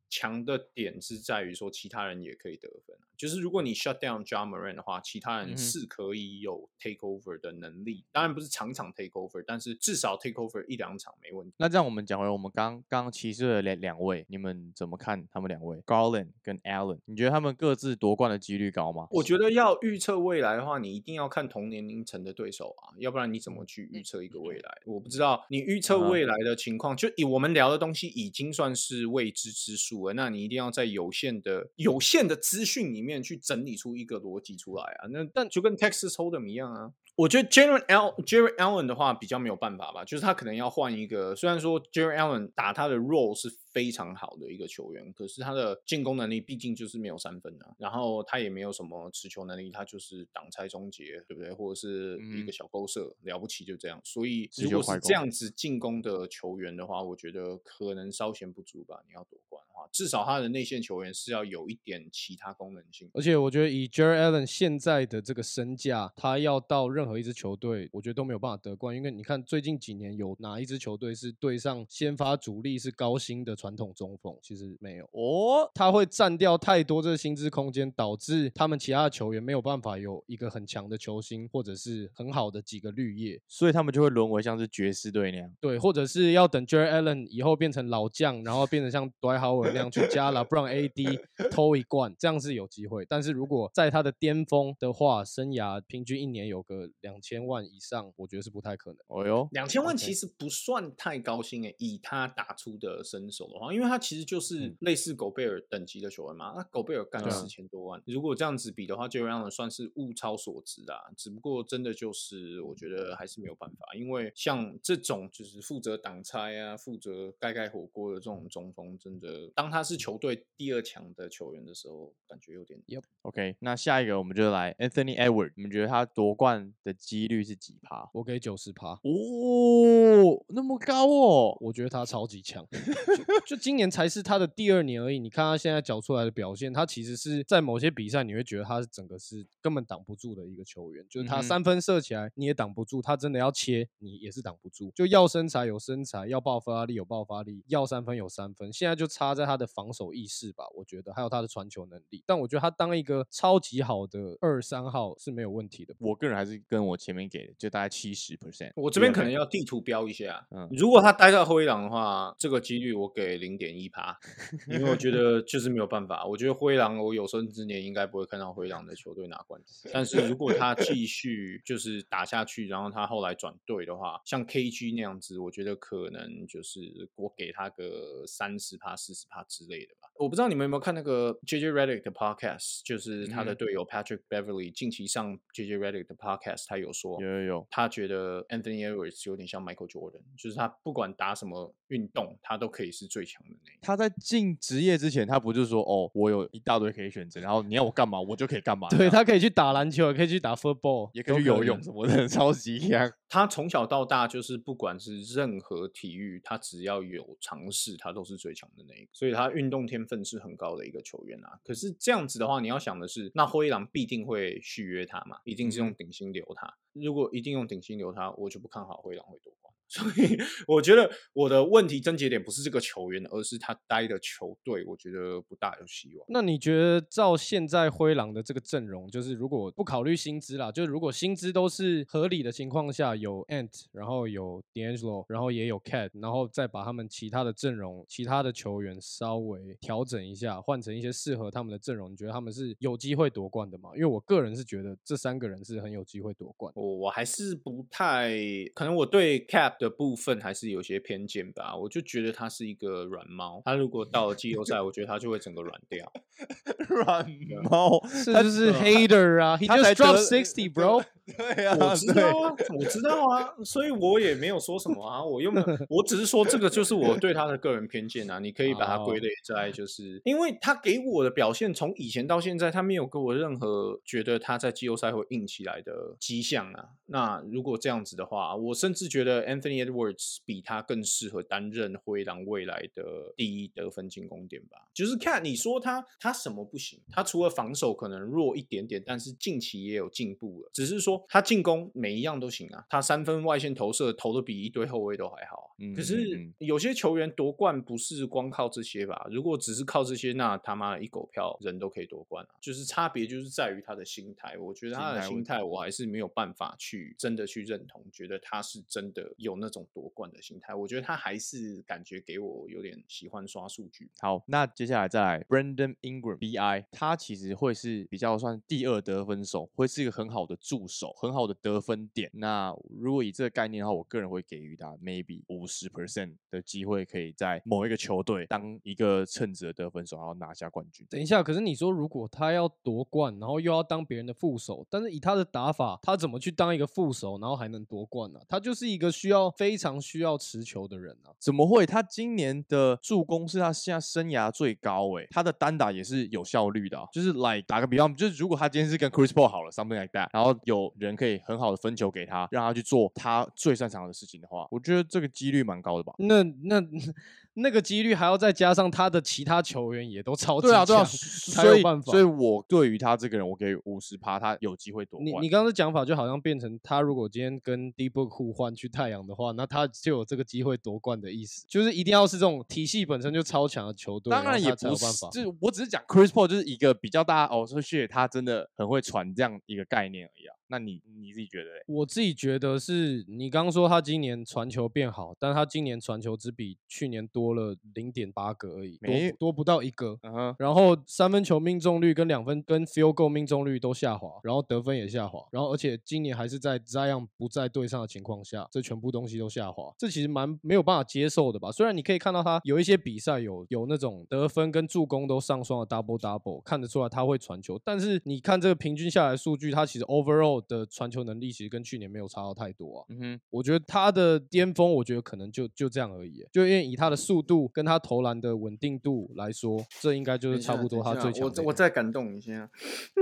强的点是在于说其他人也可以得分啊，就是如果你 shut down John Moran 的话，其他人是可以有 take over 的能力。当然不是场场 take over，但是至少 take over 一两场没问题。那这样我们讲回我们刚刚骑士的两两位，你们怎么看他们两位？Garland 跟 Allen，你觉得他们各自夺冠的几率高吗？我觉得要预测未来的话，你一定要看同年龄层的对手啊，要不然你怎么去预测一个未来？我不知道你预测未来的情况，就以我们聊的东西已经算是未知之数了，那你一定要在有限的有限的资讯里面去整理出一个逻辑出来啊。那但就跟 Texas Hold'em 一样啊。我觉得 Jared Al Jared Allen 的话比较没有办法吧，就是他可能要换一个。虽然说 Jared Allen 打他的 role 是非常好的一个球员，可是他的进攻能力毕竟就是没有三分啊，然后他也没有什么持球能力，他就是挡拆终结，对不对？或者是一个嗯小勾射，了不起就这样。所以如果是这样子进攻的球员的话，我觉得可能稍显不足吧。你要夺冠至少他的内线球员是要有一点其他功能性。而且我觉得以 Jared Allen 现在的这个身价，他要到任何一支球队，我觉得都没有办法得冠。因为你看最近几年有哪一支球队是对上先发主力是高薪的传统中锋？其实没有。哦，他会占掉太多这个薪资空间，导致他们其他的球员没有办法有一个很强的球星，或者是很好的几个绿叶。所以他们就会沦为像是爵士队那样。对，或者是要等 Jared Allen 以后变成老将，然后变成像 Dwight Howard 那样去加了 Brown AD [LAUGHS] 偷一冠，这样是有机会。但是如果在他的巅峰的话，生涯平均一年有个两千万以上，我觉得是不太可能。哦哟，两千万其实不算太高薪诶、以他打出的身手的话，因为他其实就是嗯类似狗贝尔等级的球员嘛。那狗贝尔干对啊四千多万，如果这样子比的话，就让人算是物超所值啊。只不过真的就是，我觉得还是没有办法，因为像这种就是负责挡拆啊、负责盖盖火锅的这种中锋，真的当他是球队第二强的球员的时候，感觉有点 OK，那下一个我们就来 Anthony Edward，你们觉得他夺冠的几率是几趴？我给九十趴，哦，那么高哦。我觉得他超级强。[LAUGHS] 就就今年才是他的第二年而已，你看他现在缴出来的表现，他其实是在某些比赛你会觉得他是整个是根本挡不住的一个球员，就是他三分射起来你也挡不住，他真的要切你也是挡不住。就要身材有身材，要爆发力有爆发力，要三分有三分，现在就差在他的防守意识吧，我觉得还有他的传球能力。但我觉得他当一个超级好的二三号是没有问题的。我个人还是跟我前面给的，就大概七十 percent。我这边可能要地图标一下，嗯如果他待在灰狼的话，这个几率我给零点一趴，[LAUGHS] 因为我觉得就是没有办法。我觉得灰狼我有生之年应该不会看到灰狼的球队拿冠军，但是如果他继续就是打下去，然后他后来转队的话，像 KG 那样子，我觉得可能就是我给他个三十趴、四十趴之类的吧。我不知道你们有没有看那个 JJ Redick 的 podcast，就是他的嗯队友 Patrick Beverly 近期上 JJ Redick 的 podcast，他有说有有有，他觉得 Anthony Edwards 有点像 Michael Jordan，就是他不管打什么运动，他都可以是最强的那一个。他在进职业之前，他不就是说哦，我有一大堆可以选择，然后你要我干嘛，我就可以干嘛。对他可以去打篮球，也可以去打 football，也可以去游泳什么的，[LAUGHS] 超级强。他从小到大就是不管是任何体育，他只要有尝试，他都是最强的那一个，所以他运动天分是很高的一个球员啊。可是这样子的话，你要想的是，那灰狼必定会续约他嘛，一定是用顶薪留他。如果一定用顶薪留他，我就不看好灰狼会夺冠。[LAUGHS] 所以我觉得我的问题症结点不是这个球员，而是他待的球队，我觉得不大有希望。那你觉得照现在灰狼的这个阵容，就是如果不考虑薪资啦，就是如果薪资都是合理的情况下，有 Ant，然后有 D'Angelo，然后也有 Cat，然后再把他们其他的阵容、其他的球员稍微调整一下，换成一些适合他们的阵容，你觉得他们是有机会夺冠的吗？因为我个人是觉得这三个人是很有机会夺冠。我我还是不太可能，我对 Cap 的部分还是有些偏见吧。我就觉得他是一个软猫，他如果到了季后赛，我觉得他就会整个软掉。[LAUGHS] 软猫，这就是 hater 啊！He 他 just dropped 得 sixty, bro. [LAUGHS] 对啊，我知道啊，我知道啊，所以我也没有说什么啊，我又没有，我只是说这个就是我对他的个人偏见啊，你可以把它归哦类在就是，因为他给我的表现从以前到现在，他没有给我任何觉得他在季后赛会硬起来的迹象啊。那如果这样子的话，我甚至觉得 Anthony Edwards 比他更适合担任灰狼未来的第一得分进攻点吧。就是看你说他他什么不行，他除了防守可能弱一点点，但是近期也有进步了，只是说他进攻每一样都行啊，他三分外线投射投的比一堆后卫都还好。嗯嗯可是嗯有些球员夺冠不是光靠这些吧？如果只是靠这些，那他妈的一狗票人都可以夺冠啊！就是差别就是在于他的心态，我觉得他的心态问心态我还是没有办法去真的去认同，觉得他是真的有那种夺冠的心态。我觉得他还是感觉给我有点喜欢刷数据。好，那接下来再来 Brandon Ingram BI，他其实会是比较算第二得分手，会是一个很好的助手，很好的得分点。那如果以这个概念的话，我个人会给予他 maybe 五十 percent 的机会，可以在某一个球队当一个称职的得分手，然后拿下冠军。等一下，可是你说如果他要夺冠，然后又要当别人的副手，但是以他的打法，他怎么去当一个副手，然后还能夺冠呢、他就是一个需要非常需要持球的人啊。怎么会？他今年的助攻是他现在生涯最高诶、他的单打也是有效率的啊、就是来打个比方，就是如果他今天是跟 Chris Paul 好了，something like that，然后有人可以很好的分球给他，让他去做他最擅长的事情的话，我觉得这个几率率蛮高的吧。那那那个几率还要再加上他的其他球员也都超级对啊，对啊，所 [LAUGHS] 以有办法所以我对于他这个人，我给五十趴，他有机会夺冠。你你刚刚的讲法就好像变成他如果今天跟 D Book 互换去太阳的话，那他就有这个机会夺冠的意思，就是一定要是这种体系本身就超强的球队，当然也不是，办法。就是我只是讲 Chris Paul 就是一个比较大哦，说谢他真的很会传这样一个概念而已啊。那你你自己觉得嘞？我自己觉得是你刚刚说他今年传球变好，但他今年传球只比去年多了零点八个而已，多不多不到一个。然后三分球命中率跟两分跟 field goal 命中率都下滑，然后得分也下滑，然后而且今年还是在 Zion 不在队上的情况下，这全部东西都下滑，这其实蛮没有办法接受的吧？虽然你可以看到他有一些比赛有有那种得分跟助攻都上双的 double double，看得出来他会传球，但是你看这个平均下来的数据，他其实 overall 的传球能力其实跟去年没有差到太多啊。嗯哼，我觉得他的巅峰，我觉得可能就就这样而已，就因为以他的速度跟他投篮的稳定度来说，这应该就是差不多他最强的。我我再感动一下，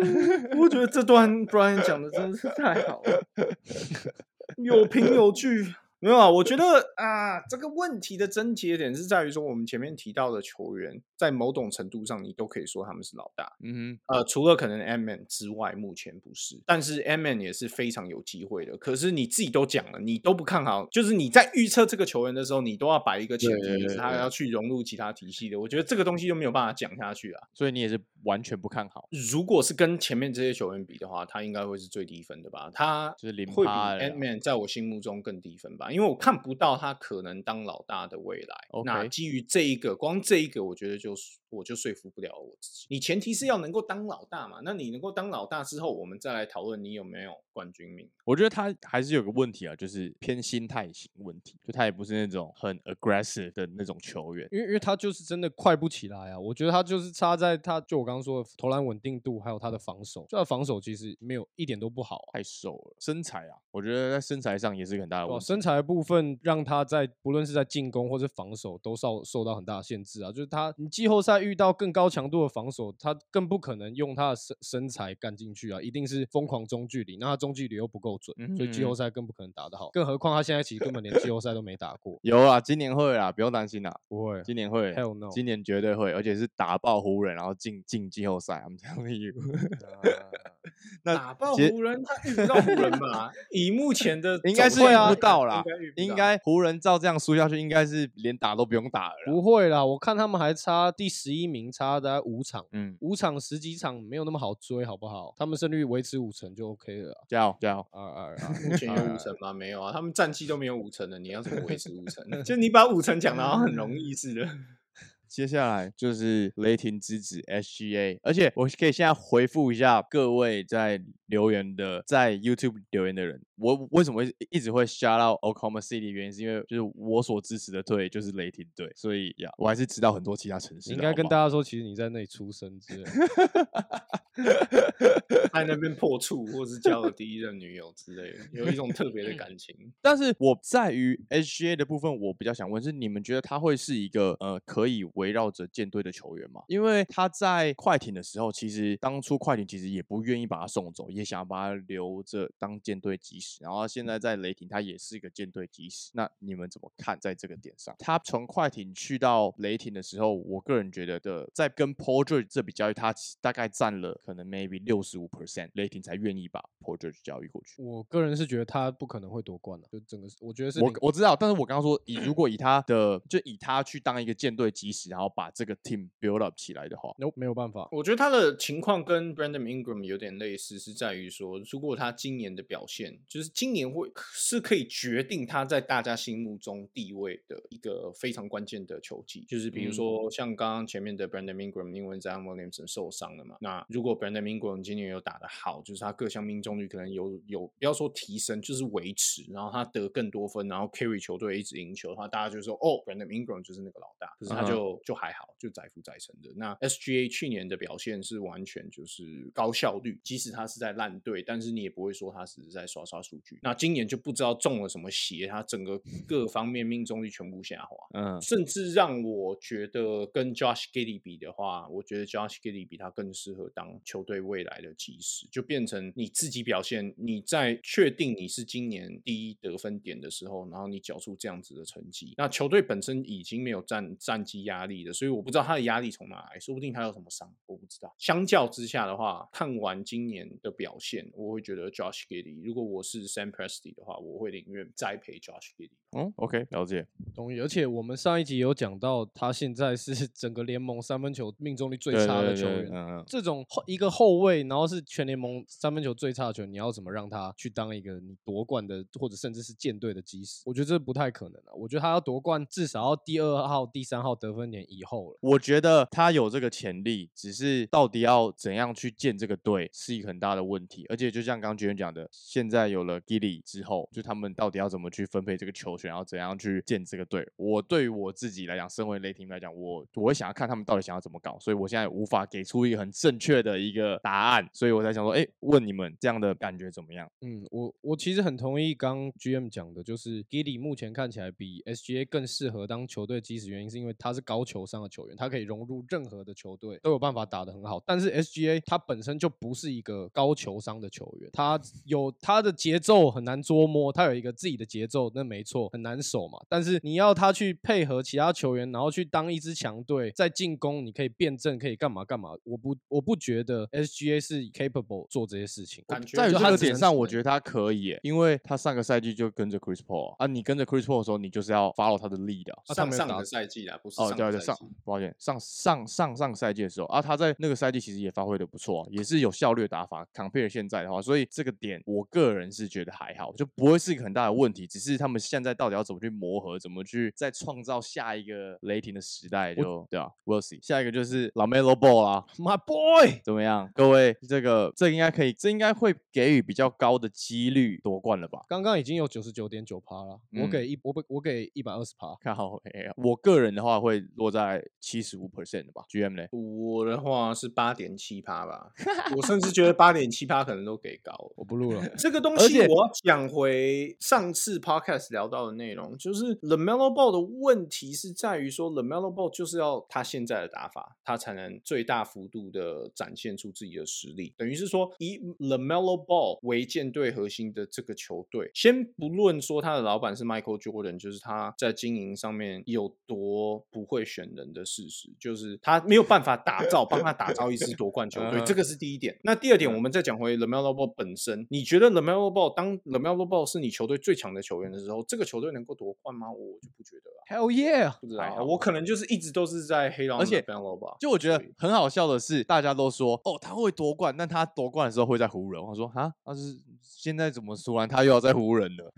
[LAUGHS] 我觉得这段 Brian 讲的真的是太好了，[LAUGHS] 有凭有据。没有啊，我觉得啊，这个问题的症结点是在于说，我们前面提到的球员，在某种程度上，你都可以说他们是老大。嗯呃，除了可能 M N 之外，目前不是，但是 M N 也是非常有机会的。可是你自己都讲了，你都不看好，就是你在预测这个球员的时候，你都要摆一个前提，对对就是他要去融入其他体系的。我觉得这个东西就没有办法讲下去啊。所以你也是完全不看好，如果是跟前面这些球员比的话，他应该会是最低分的吧？他就是零会比趴了啦 Ant Man 在我心目中更低分吧？因为我看不到他可能当老大的未来。那基于这一个，光这一个，我觉得就我就说服不了我自己。你前提是要能够当老大嘛？那你能够当老大之后，我们再来讨论你有没有冠军命。我觉得他还是有个问题啊，就是偏心态型问题，就他也不是那种很 aggressive 的那种球员。因为因为他就是真的快不起来啊！我觉得他就是差在他就我刚刚说的投篮稳定度，还有他的防守。就他防守其实没有一点都不好啊。太瘦了，身材啊，我觉得在身材上也是一个很大的问题。身材的部分让他在不论是在进攻或是防守都受受到很大的限制啊。就是他，你季后赛遇到更高强度的防守，他更不可能用他的身身材干进去啊，一定是疯狂中距离，那他中距离又不够准，所以季后嗯赛更不可能打得好。更何况他现在其实根本连季后赛都没打过，[LAUGHS] 有啊，今年会啊，不用担心啦，不会。今年会 Hell no 今年绝对会，而且是打爆湖人，然后进进季后赛。I'm telling you，[LAUGHS] 那打爆湖人，他遇不到湖人嘛？[LAUGHS] 以目前的应该是遇不到啦看应应该湖人照这样输下去，应该是连打都不用打了。不会啦，我看他们还差第十一名，差大概五场，嗯，五场十几场没有那么好追，好不好？他们胜率维持五成就 OK 了。加油加油！二二啊，[LAUGHS] 目前有五成吗？没有啊，他们战绩都没有五成的，你要怎么维持五成？[LAUGHS] 就你把五成讲的好像很容易似的。[LAUGHS] 接下来就是雷霆之子 SGA，而且我可以现在回复一下各位在留言的，在 YouTube 留言的人，我为什么会一直会 shout out Oklahoma City？原因是因为就是我所支持的队就是雷霆队，所以呀，我还是知道很多其他城市。应该跟大家说，其实你在那里出生之类。[LAUGHS] 在那边破处，或是交了第一任女友之类的，有一种特别的感情。[LAUGHS] 但是我在于 SGA 的部分，我比较想问是，你们觉得他会是一个呃可以围绕着舰队的球员吗？因为他在快艇的时候，其实当初快艇其实也不愿意把他送走，也想要把他留着当舰队基石。然后现在在雷霆，他也是一个舰队基石。那你们怎么看在这个点上？他从快艇去到雷霆的时候，我个人觉得的，在跟 Paul George 这笔交易，他大概占了可能 maybe 六十五 percent，雷霆才愿意把 Paul George 交易过去。我个人是觉得他不可能会夺冠的，就整个我觉得是我我知道，但是我刚刚说以如果以他的就以他去当一个舰队基石，然后把这个 team build up 起来的话，no 没有办法。我觉得他的情况跟 Brandon Ingram 有点类似，是在于说，如果他今年的表现，就是今年会是可以决定他在大家心目中地位的一个非常关键的球技。就是比如说像刚刚前面的 Brandon Ingram，因为 Zion Williamson 受伤了嘛，那如果 Brandon Ingram 今年有打得好，就是他各项命中率可能有有不要说提升，就是维持，然后他得更多分，然后 carry 球队一直赢球的话，大家就说哦，Brandon Ingram 就是那个老大，可是他就就还好，就载浮载沉的。那 SGA 去年的表现是完全就是高效率，即使他是在烂队，但是你也不会说他只是在刷刷数据。那今年就不知道中了什么邪，他整个各方面命中率全部下滑，嗯，甚至让我觉得跟 Josh Giddey 比的话，我觉得 Josh Giddey 比他更适合当球队未来的基石，就变成你自己表现，你在确定你是今年第一得分点的时候，然后你缴出这样子的成绩，那球队本身已经没有战战绩压力了，所以我不知道他的压力从哪来，说不定他有什么伤，我不知道。相较之下的话，看完今年的表现，我会觉得 Josh Giddey，如果我是是 Sam Presti 的话，我会宁愿栽培 Josh Giddey。嗯，OK，了解。同意。而且我们上一集有讲到，他现在是 [LAUGHS] 整个联盟三分球命中率最差的球员。嗯嗯。这种后一个后卫，然后是全联盟三分球最差的球员，你要怎么让他去当一个你夺冠的，或者甚至是舰队的基石？我觉得这不太可能啊。我觉得他要夺冠，至少要第二号、第三号得分点以后了。我觉得他有这个潜力，只是到底要怎样去建这个队，是一个很大的问题。而且就像刚刚杰伦讲的，现在有了 Gilly 之后，就他们到底要怎么去分配这个球权，然后怎样去建这个队？我对于我自己来讲，身为雷霆来讲，我我会想要看他们到底想要怎么搞，所以我现在无法给出一个很正确的一个答案，所以我才想说，哎，问你们这样的感觉怎么样？嗯，我我其实很同意刚 GM 讲的，就是 Gilly 目前看起来比 SGA 更适合当球队基石，原因是因为他是高球商的球员，他可以融入任何的球队，都有办法打得很好。但是 SGA 他本身就不是一个高球商的球员，他有他的节奏很难捉摸，他有一个自己的节奏，那没错，很难守嘛。但是你要他去配合其他球员，然后去当一支强队，在进攻你可以辩证，可以干嘛干嘛。我不我不觉得 SGA 是 capable 做这些事情。感觉在于这个点上，我觉得他可以耶，因为他上个赛季就跟着 Chris Paul 啊，你跟着 Chris Paul 的时候，你就是要 follow 他的 lead 啊。上上个赛季啊，不是哦，对对，上抱歉，上上上上赛季的时候啊，他在那个赛季其实也发挥的不错啊，也是有效率的打法。compare 现在的话，所以这个点我个人是觉得还好，就不会是一个很大的问题。只是他们现在到底要怎么去磨合，怎么去再创造下一个雷霆的时代，就对啊，We'll see。下一个就是 Lamelo Ball 啦，[LAUGHS] My boy，怎么样？各位，这个这应该可以，这应该会给予比较高的几率夺冠了吧？刚刚已经有九十九点九趴了，我嗯给一我不我给一百二十趴。看好，哎我个人的话会落在七十五 percent 的吧？GM 呢？我的话是八点七趴吧，[LAUGHS] 我甚至觉得八点七趴可能都给高了。我不录了。这个东而且西我要讲回上次 podcast 聊到的内容，就是 The Melo Ball 的问题是在于说，The Melo Ball 就是要他现在的打法，他才能最大幅度的展现出自己的实力。等于是说，以 The Melo Ball 为舰队核心的这个球队，先不论说他的老板是 Michael Jordan，就是他在经营上面有多不会选人的事实，就是他没有办法打造帮他打造一支夺冠球队，[LAUGHS] 这个是第一点。那第二点，我们再讲回 The Melo Ball 本身，你觉得 The Melo Ball 当 The Melo Ball 是你球队最强的球员的时候，这个球球队能够夺冠吗？我就不觉得。Hell yeah！不知道，我可能就是一直都是在黑狼，而且。就我觉得很好笑的是，大家都说哦他会夺冠，但他夺冠的时候会在湖人。我说啊，那是现在怎么突然他又要在湖人了？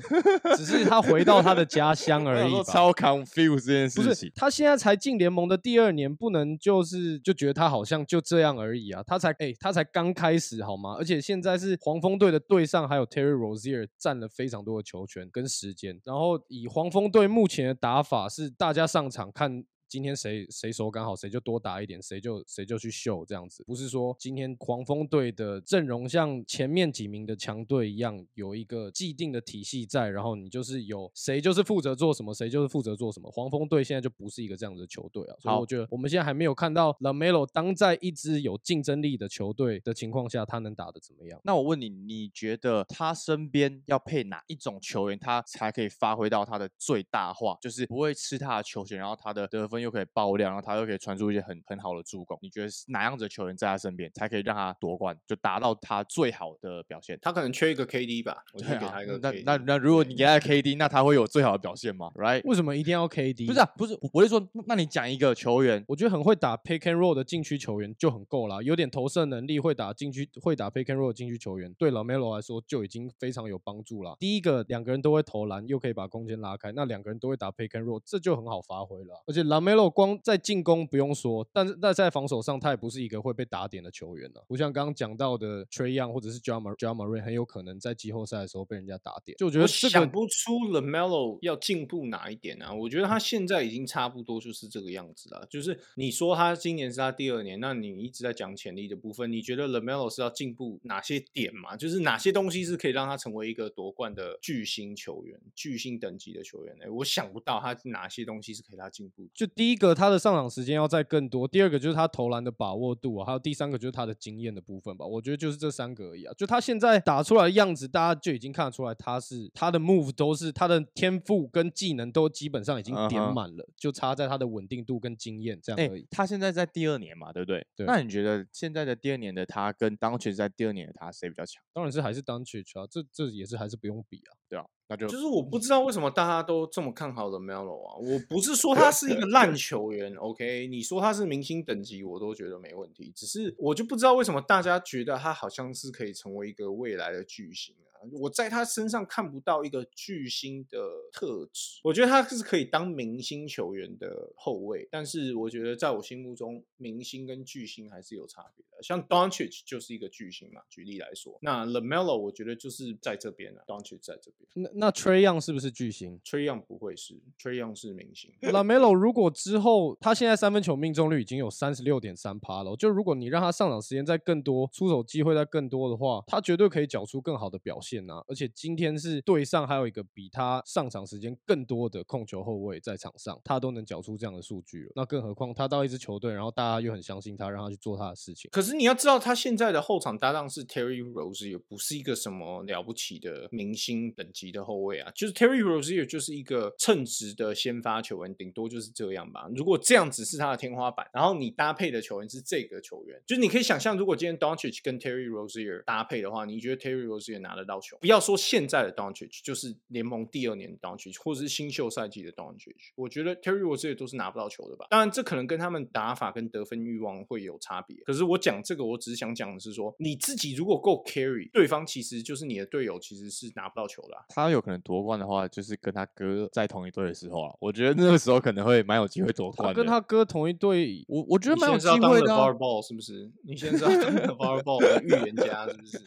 只是他回到他的家乡而已。[LAUGHS] 超 confuse 这件不是事情，。他现在才进联盟的第二年，不能就是就觉得他好像就这样而已啊。他才哎、他才刚开始好吗？而且现在是黄蜂队的队上还有 Terry Rozier 占了非常多的球权跟时间。然后以黄蜂队目前的打法是大家上场看。今天谁谁手感好，谁就多打一点，谁就谁就去秀这样子，不是说今天黄蜂队的阵容像前面几名的强队一样有一个既定的体系在，然后你就是有谁就是负责做什么，谁就是负责做什么。黄蜂队现在就不是一个这样子的球队啊，所以好我觉得我们现在还没有看到 Lamelo 当在一支有竞争力的球队的情况下，他能打的怎么样。那我问你，你觉得他身边要配哪一种球员，他才可以发挥到他的最大化，就是不会吃他的球权，然后他的得分又可以爆量，然后他又可以传出一些很很好的助攻？你觉得是哪样子的球员在他身边才可以让他夺冠，就达到他最好的表现？他可能缺一个 KD 吧，我就给他一个，那。那那如果你给他 KD，那他会有最好的表现吗？Right？为什么一定要 KD？不是啊，不是，我是说，那那你讲一个球员，我觉得很会打 pick and roll 的禁区球员就很够了，有点投射能力，会打禁区，会打 pick and roll 的禁区球员，对 Lamelo 来说就已经非常有帮助了。第一个，两个人都会投篮，又可以把空间拉开，那两个人都会打 pick and roll，这就很好发挥了啊。而且 Lamelo 光在进攻不用说，但是那在防守上，他也不是一个会被打点的球员呢、不像刚刚讲到的 Trey Young 或者是 Jamal Jamal 很有可能在季后赛的时候被人家打点。就我觉得我这个想不出 Lamelo 要进步哪一点啊？我觉得他现在已经差不多就是这个样子了。就是你说他今年是他第二年，那你一直在讲潜力的部分，你觉得 Lamelo 是要进步哪些点嘛？就是哪些东西是可以让他成为一个夺冠的巨星球员、巨星等级的球员？哎，我想不到他哪些东西是可以让他进步的。就第一个，他的上场时间要再更多；第二个就是他投篮的把握度啊，还有第三个就是他的经验的部分吧。我觉得就是这三个而已啊。就他现在打出来的样子，大家就已经看得出来，他是他的 move 都是他的天赋跟技能都基本上已经点满了就差在他的稳定度跟经验这样哎、而已。他现在在第二年嘛，对不对？对那你觉得现在的第二年的他跟当前在第二年的他谁比较强？当然是还是 i c 啊，这这也是还是不用比啊。对啊，那就就是我不知道为什么大家都这么看好 Lamelo 啊！我不是说他是一个烂球员，OK？你说他是明星等级，我都觉得没问题。只是我就不知道为什么大家觉得他好像是可以成为一个未来的巨星啊！我在他身上看不到一个巨星的特质。我觉得他是可以当明星球员的后卫，但是我觉得在我心目中，明星跟巨星还是有差别的。像 Doncic 就是一个巨星嘛，举例来说，那 Lamelo 我觉得就是在这边啊，Doncic 在这边。那那 Trey Young 是不是巨星 Trey Young 不会是，Trey Young 是明星。？Lamelo 如果之后他现在三分球命中率已经有三十六点三趴了，就如果你让他上场时间再更多，出手机会再更多的话，他绝对可以缴出更好的表现呐、而且今天是队上还有一个比他上场时间更多的控球后卫在场上，他都能缴出这样的数据了，那更何况他到一支球队，然后大家又很相信他，让他去做他的事情。可是是你要知道，他现在的后场搭档是 Terry Rozier，不是一个什么了不起的明星等级的后卫啊。就是 Terry Rozier 就是一个称职的先发球员，顶多就是这样吧。如果这样只是他的天花板，然后你搭配的球员是这个球员，就是你可以想象，如果今天 Doncic 跟 Terry Rozier 搭配的话，你觉得 Terry Rozier 拿得到球？不要说现在的 Doncic，就是联盟第二年 Doncic，或者是新秀赛季的 Doncic，我觉得 Terry Rozier 都是拿不到球的吧。当然，这可能跟他们打法跟得分欲望会有差别。可是我讲这个，我只是想讲的是说，你自己如果够 carry，对方其实就是你的队友，其实是拿不到球的啊、他有可能夺冠的话，就是跟他哥在同一队的时候啊，我觉得那个时候可能会蛮有机会夺冠。他跟他哥同一队，我我觉得你蛮有机会的啊、LeVar Ball 是不是？你现在是要当 LeVar Ball 的预言家是不是？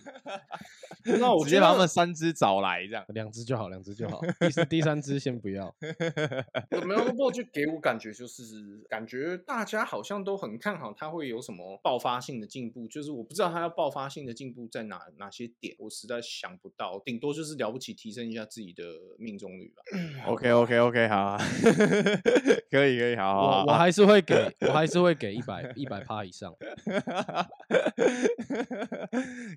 [LAUGHS] 那我觉得直接把他们三只找来这样。两只就好，两只就好，[LAUGHS] 第四第三只先不要。LeVar Ball 就给我感觉就是感觉大家好像都很看好他会有什么爆发性的进步，就是我不知道他要爆发性的进步在哪哪些点，我实在想不到，顶多就是了不起提升一下自己的命中率吧。OK OK OK，好，[LAUGHS] 可以可以，好好好我我还是会给，[LAUGHS] 我还是会给一百一百趴以上。[LAUGHS]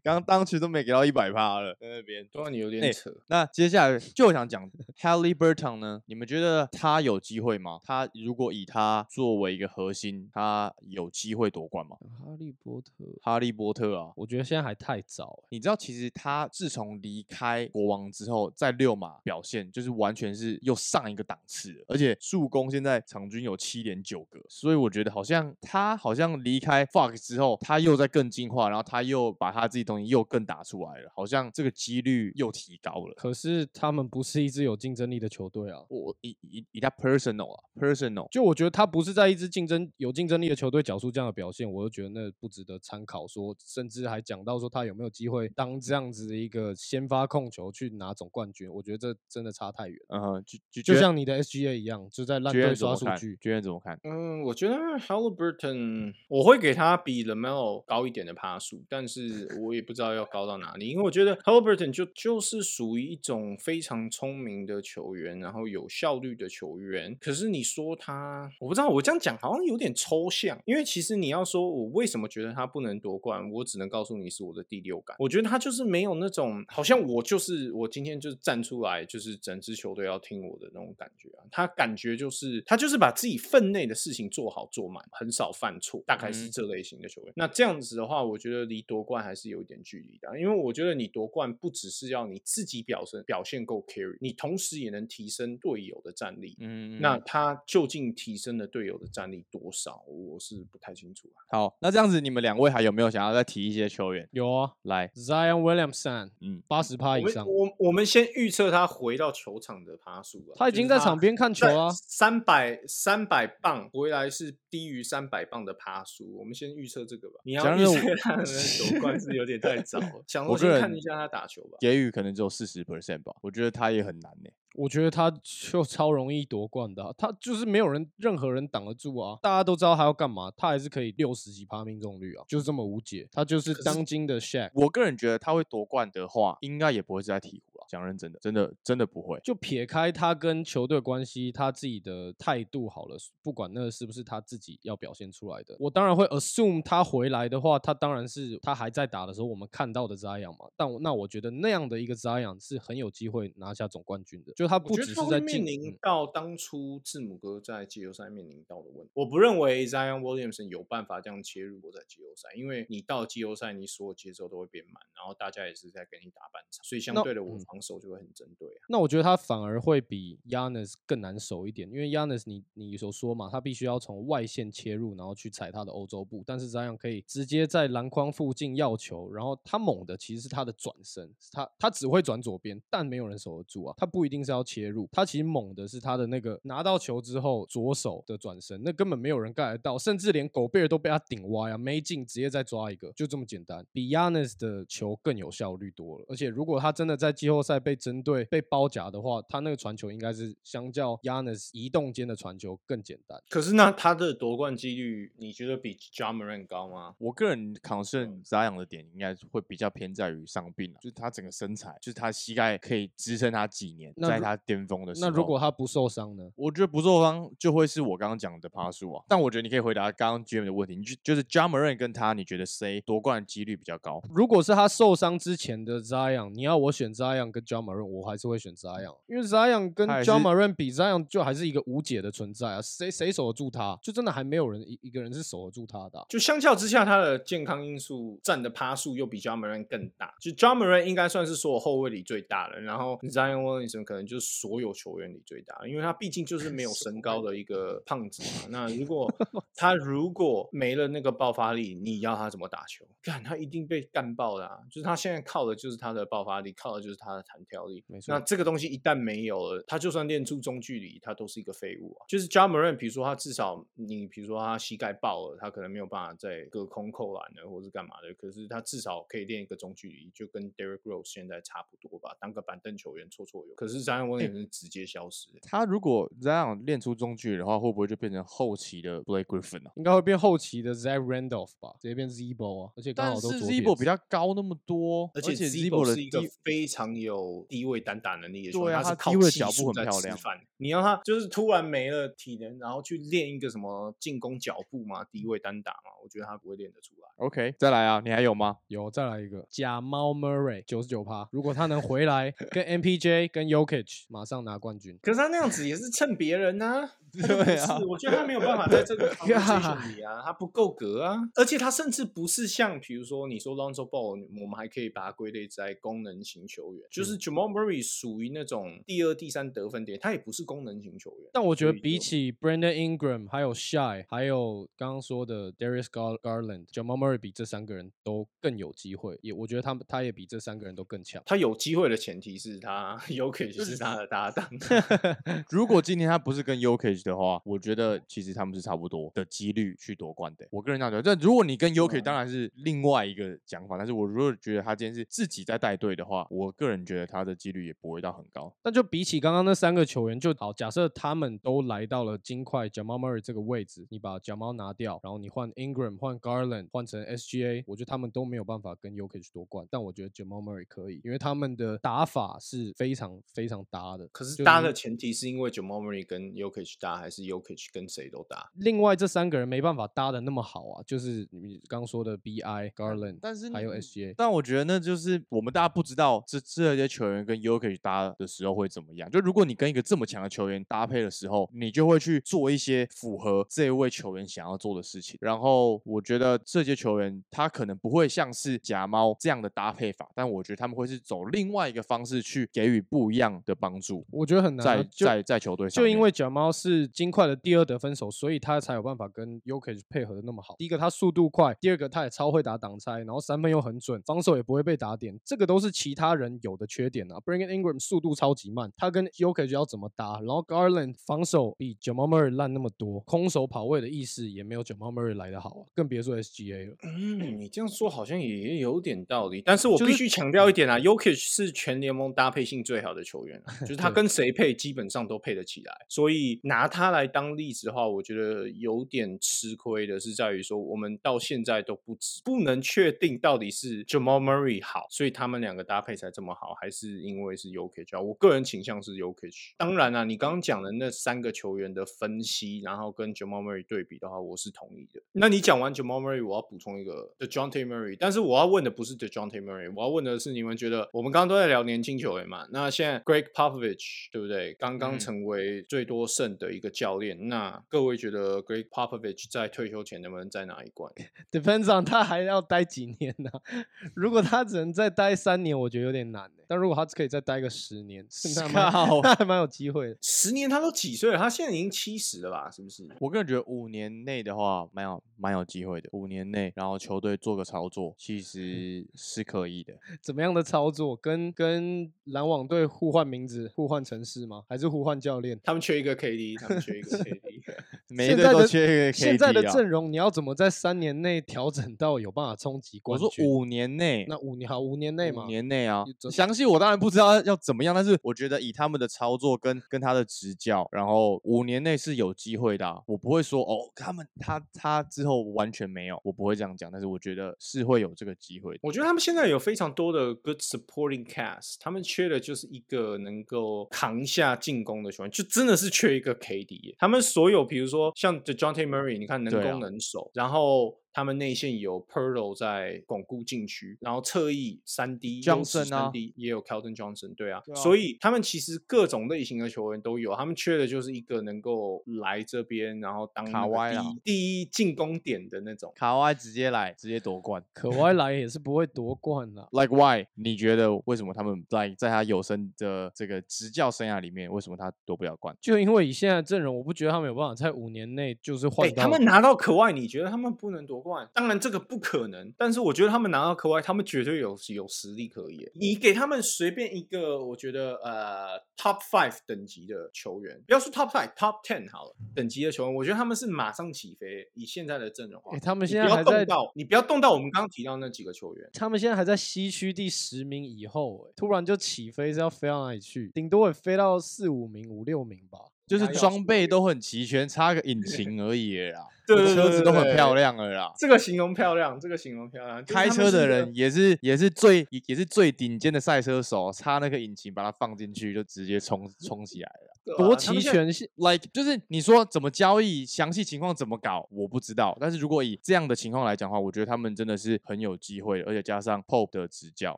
刚刚当时都没给到一百趴了，在那边。对啊，你有哎点扯。那接下来就想讲 Haley Burton 呢？你们觉得他有机会吗？他如果以他作为一个核心，他有机会夺冠吗？哈利波特，哈利波特啊，我觉得现在还太早欸。你知道其实他自从离开国王之后，在六马表现就是完全是又上一个档次了，而且助攻现在场均有七点九个，所以我觉得好像他好像离开 Fox 之后，他又在更进化，然后他又把他自己东西又更打出来了，好像这个几率又提高了。可是他们不是一支有竞争力的球队啊。我以以以他 personal 啊，personal 就我觉得他不是在一支竞争有竞争力的球队缴出这样的表现，我就觉得那不值得参考说甚至还讲到说他有没有机会当这样子的一个先发控球去拿总冠军，我觉得这真的差太远。嗯哼，就就就像你的 SGA 一样，就在烂觉队？刷数据。觉得怎么看？嗯，我觉得 Halliburton 我会给他比 Lamelo 高一点的趴数，但是我也不知道要高到哪里，因为我觉得 Halliburton 就就是属于一种非常聪明的球员，然后有效率的球员。可是你说他，我不知道，我这样讲好像有点抽象，因为其实你要说我为什么觉得他不能夺冠，我只能告诉你是我的第六感。我觉得他就是没有那种好像我就是我今天就是站出来，就是整支球队要听我的那种感觉啊。他感觉就是他就是把自己分内的事情做好做满，很少犯错，大概是嗯这类型的球员。那这样子的话，我觉得离夺冠还是有一点距离的啊，因为我觉得你夺冠不只是要你自己表现表现够 carry，你同时也能提升队友的战力。嗯，那他究竟提升了队友的战力多少，我是不太清楚啊。好，那这样子你们两位还有没有想要再提一些球员有啊来？，Zion Williamson 嗯，八十趴以上，我我们先预测他回到球场的趴数啊，他已经在场边看球啊。三百三百磅回来是低于三百磅的趴数，我们先预测这个吧。你要预测他能夺冠是有点太早了，[LAUGHS] 想说我先看一下他打球吧。给予可能只有四十 percent 吧，我觉得他也很难呢、我觉得他就超容易夺冠的啊、他就是没有人任何人挡得住啊！大家都知道他要干嘛，他还是可以六十几趴命中率啊，就是这么无解。他就是当今的 Shaq，我个人觉得他会夺冠的话，应该也不会是在鹈鹕了。讲认真的，真的真的不会。就撇开他跟球队关系，他自己的态度好了，不管那是不是他自己要表现出来的，我当然会 assume 他回来的话，他当然是他还在打的时候我们看到的 Zion 嘛。但我那我觉得那样的一个 Zion 是很有机会拿下总冠军的，就他不只是在面临嗯到当初字母哥在季后赛面临到的问题。我不认为 Zion Williamson 有办法这样切入我在季后赛，因为你到季后赛，你所有节奏都会变慢，然后大家也是在给你打半场，所以相对的我嗯防守就会很针对啊。那我觉得他反而会比 Yanis 更难守一点，因为 Yanis 你你有说嘛，他必须要从外线切入，然后去踩他的欧洲步，但是这样可以直接在篮筐附近要球，然后他猛的其实是他的转身，他他只会转左边，但没有人守得住啊，他不一定是要切入，他其实猛的是他的那个拿到球之后左手的转身，那根本没有人盖得到，甚至连狗贝尔都被他顶歪啊，没进直接再抓一个，就这么简单，比 Yanis 的球更有效率多了，而且如果他真的在季后赛被针对被包夹的话，他那个传球应该是相较 Yanis 移动间的传球更简单。可是那他的夺冠几率，你觉得比 John Moran 高吗？我个人 concern Zion 的点应该会比较偏在于伤病啊，就是他整个身材，就是他膝盖可以支撑他几年，在他巅峰的时候。那如果他不受伤呢？我觉得不受伤就会是我刚刚讲的趴数啊，但我觉得你可以回答刚刚 Jim 的问题，你就就是 John Moran 跟他，你觉得谁夺冠几率比较高？如果是他受伤之前的 Zion，你要我选 Zion 跟 John Moran，我还是会选 Zion，因为 Zion 跟 John 是 Moran 比，Zion 就还是一个无解的存在啊，谁谁守得住他？就真的还没有人一一个人是守得住他的啊、就相较之下，他的健康因素占的趴数又比 John Moran 更大。就 John Moran 应该算是所有后卫里最大的，然后 Zion Williamson 可能就是所有球员里最大的，因为他毕竟就 [LAUGHS] 是没有身高的一个胖子嘛。[LAUGHS] 那如果 [LAUGHS] 他如果没了那个爆发力，你要他怎么打球？干他一定被干爆的啊！就是他现在靠的就是他的爆发力，靠的就是他的弹跳力。没错那这个东西一旦没有了，他就算练出中距离，他都是一个废物啊。就是 Ja Morant，比如说他至少你比如说他膝盖爆了，他可能没有办法再隔空扣篮了，或是干嘛的，可是他至少可以练一个中距离，就跟 Derrick Rose 现在差不多吧，当个板凳球员绰绰有。可是 Zion Williamson 直接消失了。他如果这样练出中距离的话，会不会就变成后期的 Blake Griffin 啊？应该会变后期的 Zach Randolph 吧，直接变 Zebo 啊，而且刚好都左 Zibo 撇子比他高那么多，而且且 Zibo Zibo 的是一个非常有低位单打能力的球员，对啊他是靠脚步在漂亮吃饭。你让他就是突然没了体能，然后去练一个什么进攻脚步嘛，低位单打嘛，我觉得他不会练得出来。OK，再来啊，你还有吗？有再来一个假猫 Murray 九十九趴，如果他能回来 [LAUGHS] 跟 MPJ 跟 Yokich 马上拿冠军，可是他那样子也是蹭别人 [LAUGHS] 呐、对啊是我觉得他没有办法在这个 [LAUGHS] conversation 里啊，他不够格啊，而且他甚至不是像比如说你说 Lonzo Ball，我们还可以把它归类在功能型球员，就是 Jamal Murray 属于那种第二、第三得分点，他也不是功能型球员。但我觉得比起 Brandon Ingram 还有 Shy，还有刚刚说的 Darius Gar Garland、Jamal Murray 比这三个人都更有机会，也我觉得他们他也比这三个人都更强。他有机会的前提是他有可以是他的搭档。[LAUGHS] [LAUGHS] 如果今天他不是跟 Yokich 的话，我觉得其实他们是差不多的几率去夺冠的。我个人这样觉得，但如果你跟 Yokich 当然是另外一个讲法，但是我如果觉得他今天是自己在带队的话，我个人觉得他的几率也不会到很高。那就比起刚刚那三个球员，就好，假设他们都来到了金块 Jamal Murray 这个位置，你把 Jamal 拿掉，然后你换 Ingram、换 Garland、换成 SGA，我觉得他们都没有办法跟 Yokich 夺冠，但我觉得 Jamal Murray 可以，因为他们的打法是非常非常搭的。可是搭的前提是因为 Jamal Murray 跟 Yokich 搭，还是 Yokich 跟谁都搭？另外这三个人没办法搭的那么好啊，就是你刚刚说的 BI、Garland，但是还有 SGA。但我觉得那就是我们大家不知道这这些球员跟 Yokich 搭的时候会怎么样。就如果你跟一个这么强的球员搭配的时候，你就会去做一些符合这一位球员想要做的事情。然后我觉得这些球员他可能不会像是假猫这样的搭配法，但我觉得他们会是走另外一个方式去给予不一样的帮助，我觉得很难啊、在在在球队上就因为假猫是金块的第二得分手，所以他才有办法跟 Yokich 配合的那么好。第一个他速度快，第二个他也超会打挡拆，然后三分又很准，防守也不会被打点，这个都是其他人有的缺点啊。b r i n g i n Ingram 速度超级慢，他跟 Yokich 要怎么搭？然后 Garland 防守比 Jamal Murray 烂那么多，空手跑位的意识也没有 Jamal Murray 来的好啊，更别说 SGA 了。嗯，你这样说好像也有点道理，但是我必须强调一点啊，Yokich 是全联盟搭配性最好的球员啊、[LAUGHS] 就是他跟谁配基本上都配得起来，所以拿他来当例子的话，我觉得有点吃亏的是在于说，我们到现在都不知不能确定到底是 Jamal Murray 好，所以他们两个搭配才这么好，还是因为是啊？我个人倾向是 Yokich。当然啦、你刚刚讲的那三个球员的分析，然后跟 Jamal Murray 对比的话，我是同意的。那你讲完 Jamal Murray，我要补充一个 The John T. Murray，但是我要问的不是 The John T. Murray，我要问的是你们觉得我们刚刚都在聊年轻球员嘛？那现在 Greg Popovich 对不对？刚刚嗯成为最多胜的一个教练，那各位觉得 Greg Popovich 在退休前能不能再拿一冠？[LAUGHS] Depends on 他还要待几年呢、[LAUGHS] 如果他只能再待三年，我觉得有点难、欸。但如果他可以再待个十年，那还蛮还蛮有机会的。十年他都几岁了？他现在已经七十了吧？是不是？我个人觉得五年内的话，蛮有蛮有机会的。五年内，然后球队做个操作，其实是可以的。[LAUGHS] 怎么样的操作？跟跟篮网队互换名字、互换城市吗？还是互换教练？他们缺一个 KD，他们缺一个 KD。[LAUGHS] [LAUGHS] 每一队都现在的缺一个 KD 现在的啊阵容，你要怎么在三年内调整到有办法冲击我冠军？说五年内，那五年好，五年内嘛五，年内啊，详细我当然不知道要怎么样，但是我觉得以他们的操作跟跟他的执教，然后五年内是有机会的啊、我不会说哦，他们他他之后完全没有，我不会这样讲，但是我觉得是会有这个机会的。我觉得他们现在有非常多的 good supporting cast，他们缺的就是一个能够扛下进攻的球员，就真的是缺一个 KD 耶。他们所有，比如说像 The John T. Murray，你看能攻能守，然后。他们内线有 Perlo 在巩固禁区，然后侧翼三 D Johnson 啊三 D 也有 caldon Johnson，对啊，对啊所以他们其实各种类型的球员都有，他们缺的就是一个能够来这边，然后当卡哇伊第一进攻点的那种。卡哇伊直接来，直接夺冠。可歪来也是不会夺冠啦。[LAUGHS] Like why？你觉得为什么他们在在他有生的这个执教生涯里面，为什么他夺不了冠？就因为以现在的阵容，我不觉得他们有办法在五年内就是换。他们拿到可外，你觉得他们不能夺冠，当然这个不可能，但是我觉得他们拿到科外，他们绝对有有实力可以。你给他们随便一个，我觉得呃 top five 等级的球员，不要说 top five，top ten 好了，等级的球员，我觉得他们是马上起飞。以现在的阵容，哎，他们现在还在到，你不要动到我们刚刚提到那几个球员，他们现在还在西区第十名以后，哎，突然就起飞是要飞到哪里去？顶多也飞到四五名、五六名吧。就是装备都很齐全，差个引擎而已啦。对，车子都很漂亮了啦。这个形容漂亮，这个形容漂亮。开车的人也是也是最也是最顶尖的赛车手，插那个引擎把它放进去就直接冲冲起来了，多齐全！Like 就是你说怎么交易，详细情况怎么搞，我不知道。但是如果以这样的情况来讲的话，我觉得他们真的是很有机会，而且加上 Pope 的执教，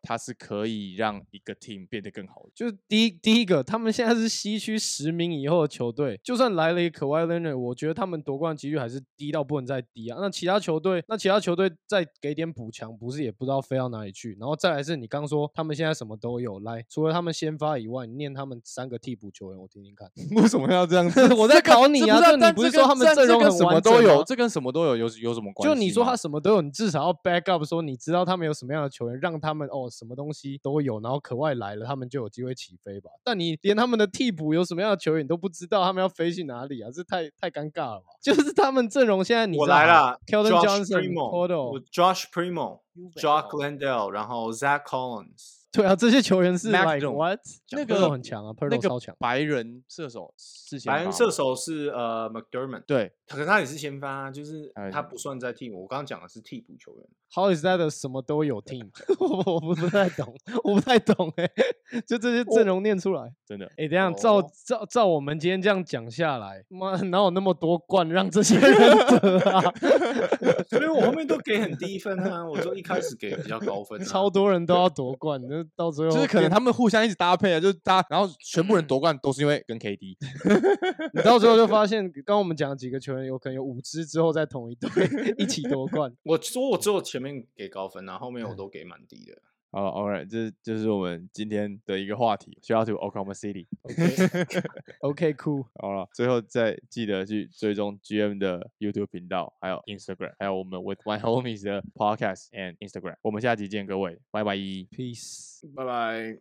他是可以让一个 team 变得更好。就是第一第一个，他们现在是西区十名以后的球队，就算来了一个 Kawhi Leonard，我觉得他们夺冠几率还是。低到不能再低啊！那其他球队，那其他球队再给点补强，不是也不知道飞到哪里去？然后再来是你刚说他们现在什么都有，来除了他们先发以外，你念他们三个替补球员，我听听看。[LAUGHS] 为什么要这样子？[LAUGHS] 我在考你啊！就你不是说他们阵容什么都有？这跟什么都有有有什么关系？就你说他什么都有，你至少要 back up 说你知道他们有什么样的球员，让他们哦什么东西都有，然后可外来了，他们就有机会起飞吧？但你连他们的替补有什么样的球员你都不知道，他们要飞去哪里啊？这太太尴尬了吧？[LAUGHS] 就是他们阵容现在你我来了，Josh Primo，Josh Primo，Jock Landell，然后 Zach Collins。对啊，这些球员是 what？那个很强啊，那个超强。白人射手是白人射手是呃 McDermott，对，可是他也是先发，就是他不算在 team。我刚刚讲的是替补球员。How is that 什么都有 team？[LAUGHS] 我我不不太懂，我不太懂哎，就这些阵容念出来，真的哎，等下照照照我们今天这样讲下来，妈哪有那么多冠让这些人得啊？[LAUGHS] 所以我后面都给很低分啊，我说一开始给比较高分，[LAUGHS] 超多人都要夺冠，那到最后就是可能他们互相一直搭配啊，就是搭，然后全部人夺冠都是因为跟 KD，你到最后就发现，刚我们讲几个球员，有可能有五支之后在同一队一起夺冠。我说我只有前面给高分啊，后后面我都给蛮低的。好，All right，这就是我们今天的一个话题。Shout out to Oklahoma City。OK，OK，Cool。好了，最后再记得去追踪 GM 的 YouTube 频道，还有 Instagram，还有我们 With My Homies 的 Podcast and Instagram。我们下集见，各位，拜拜，Peace，拜拜。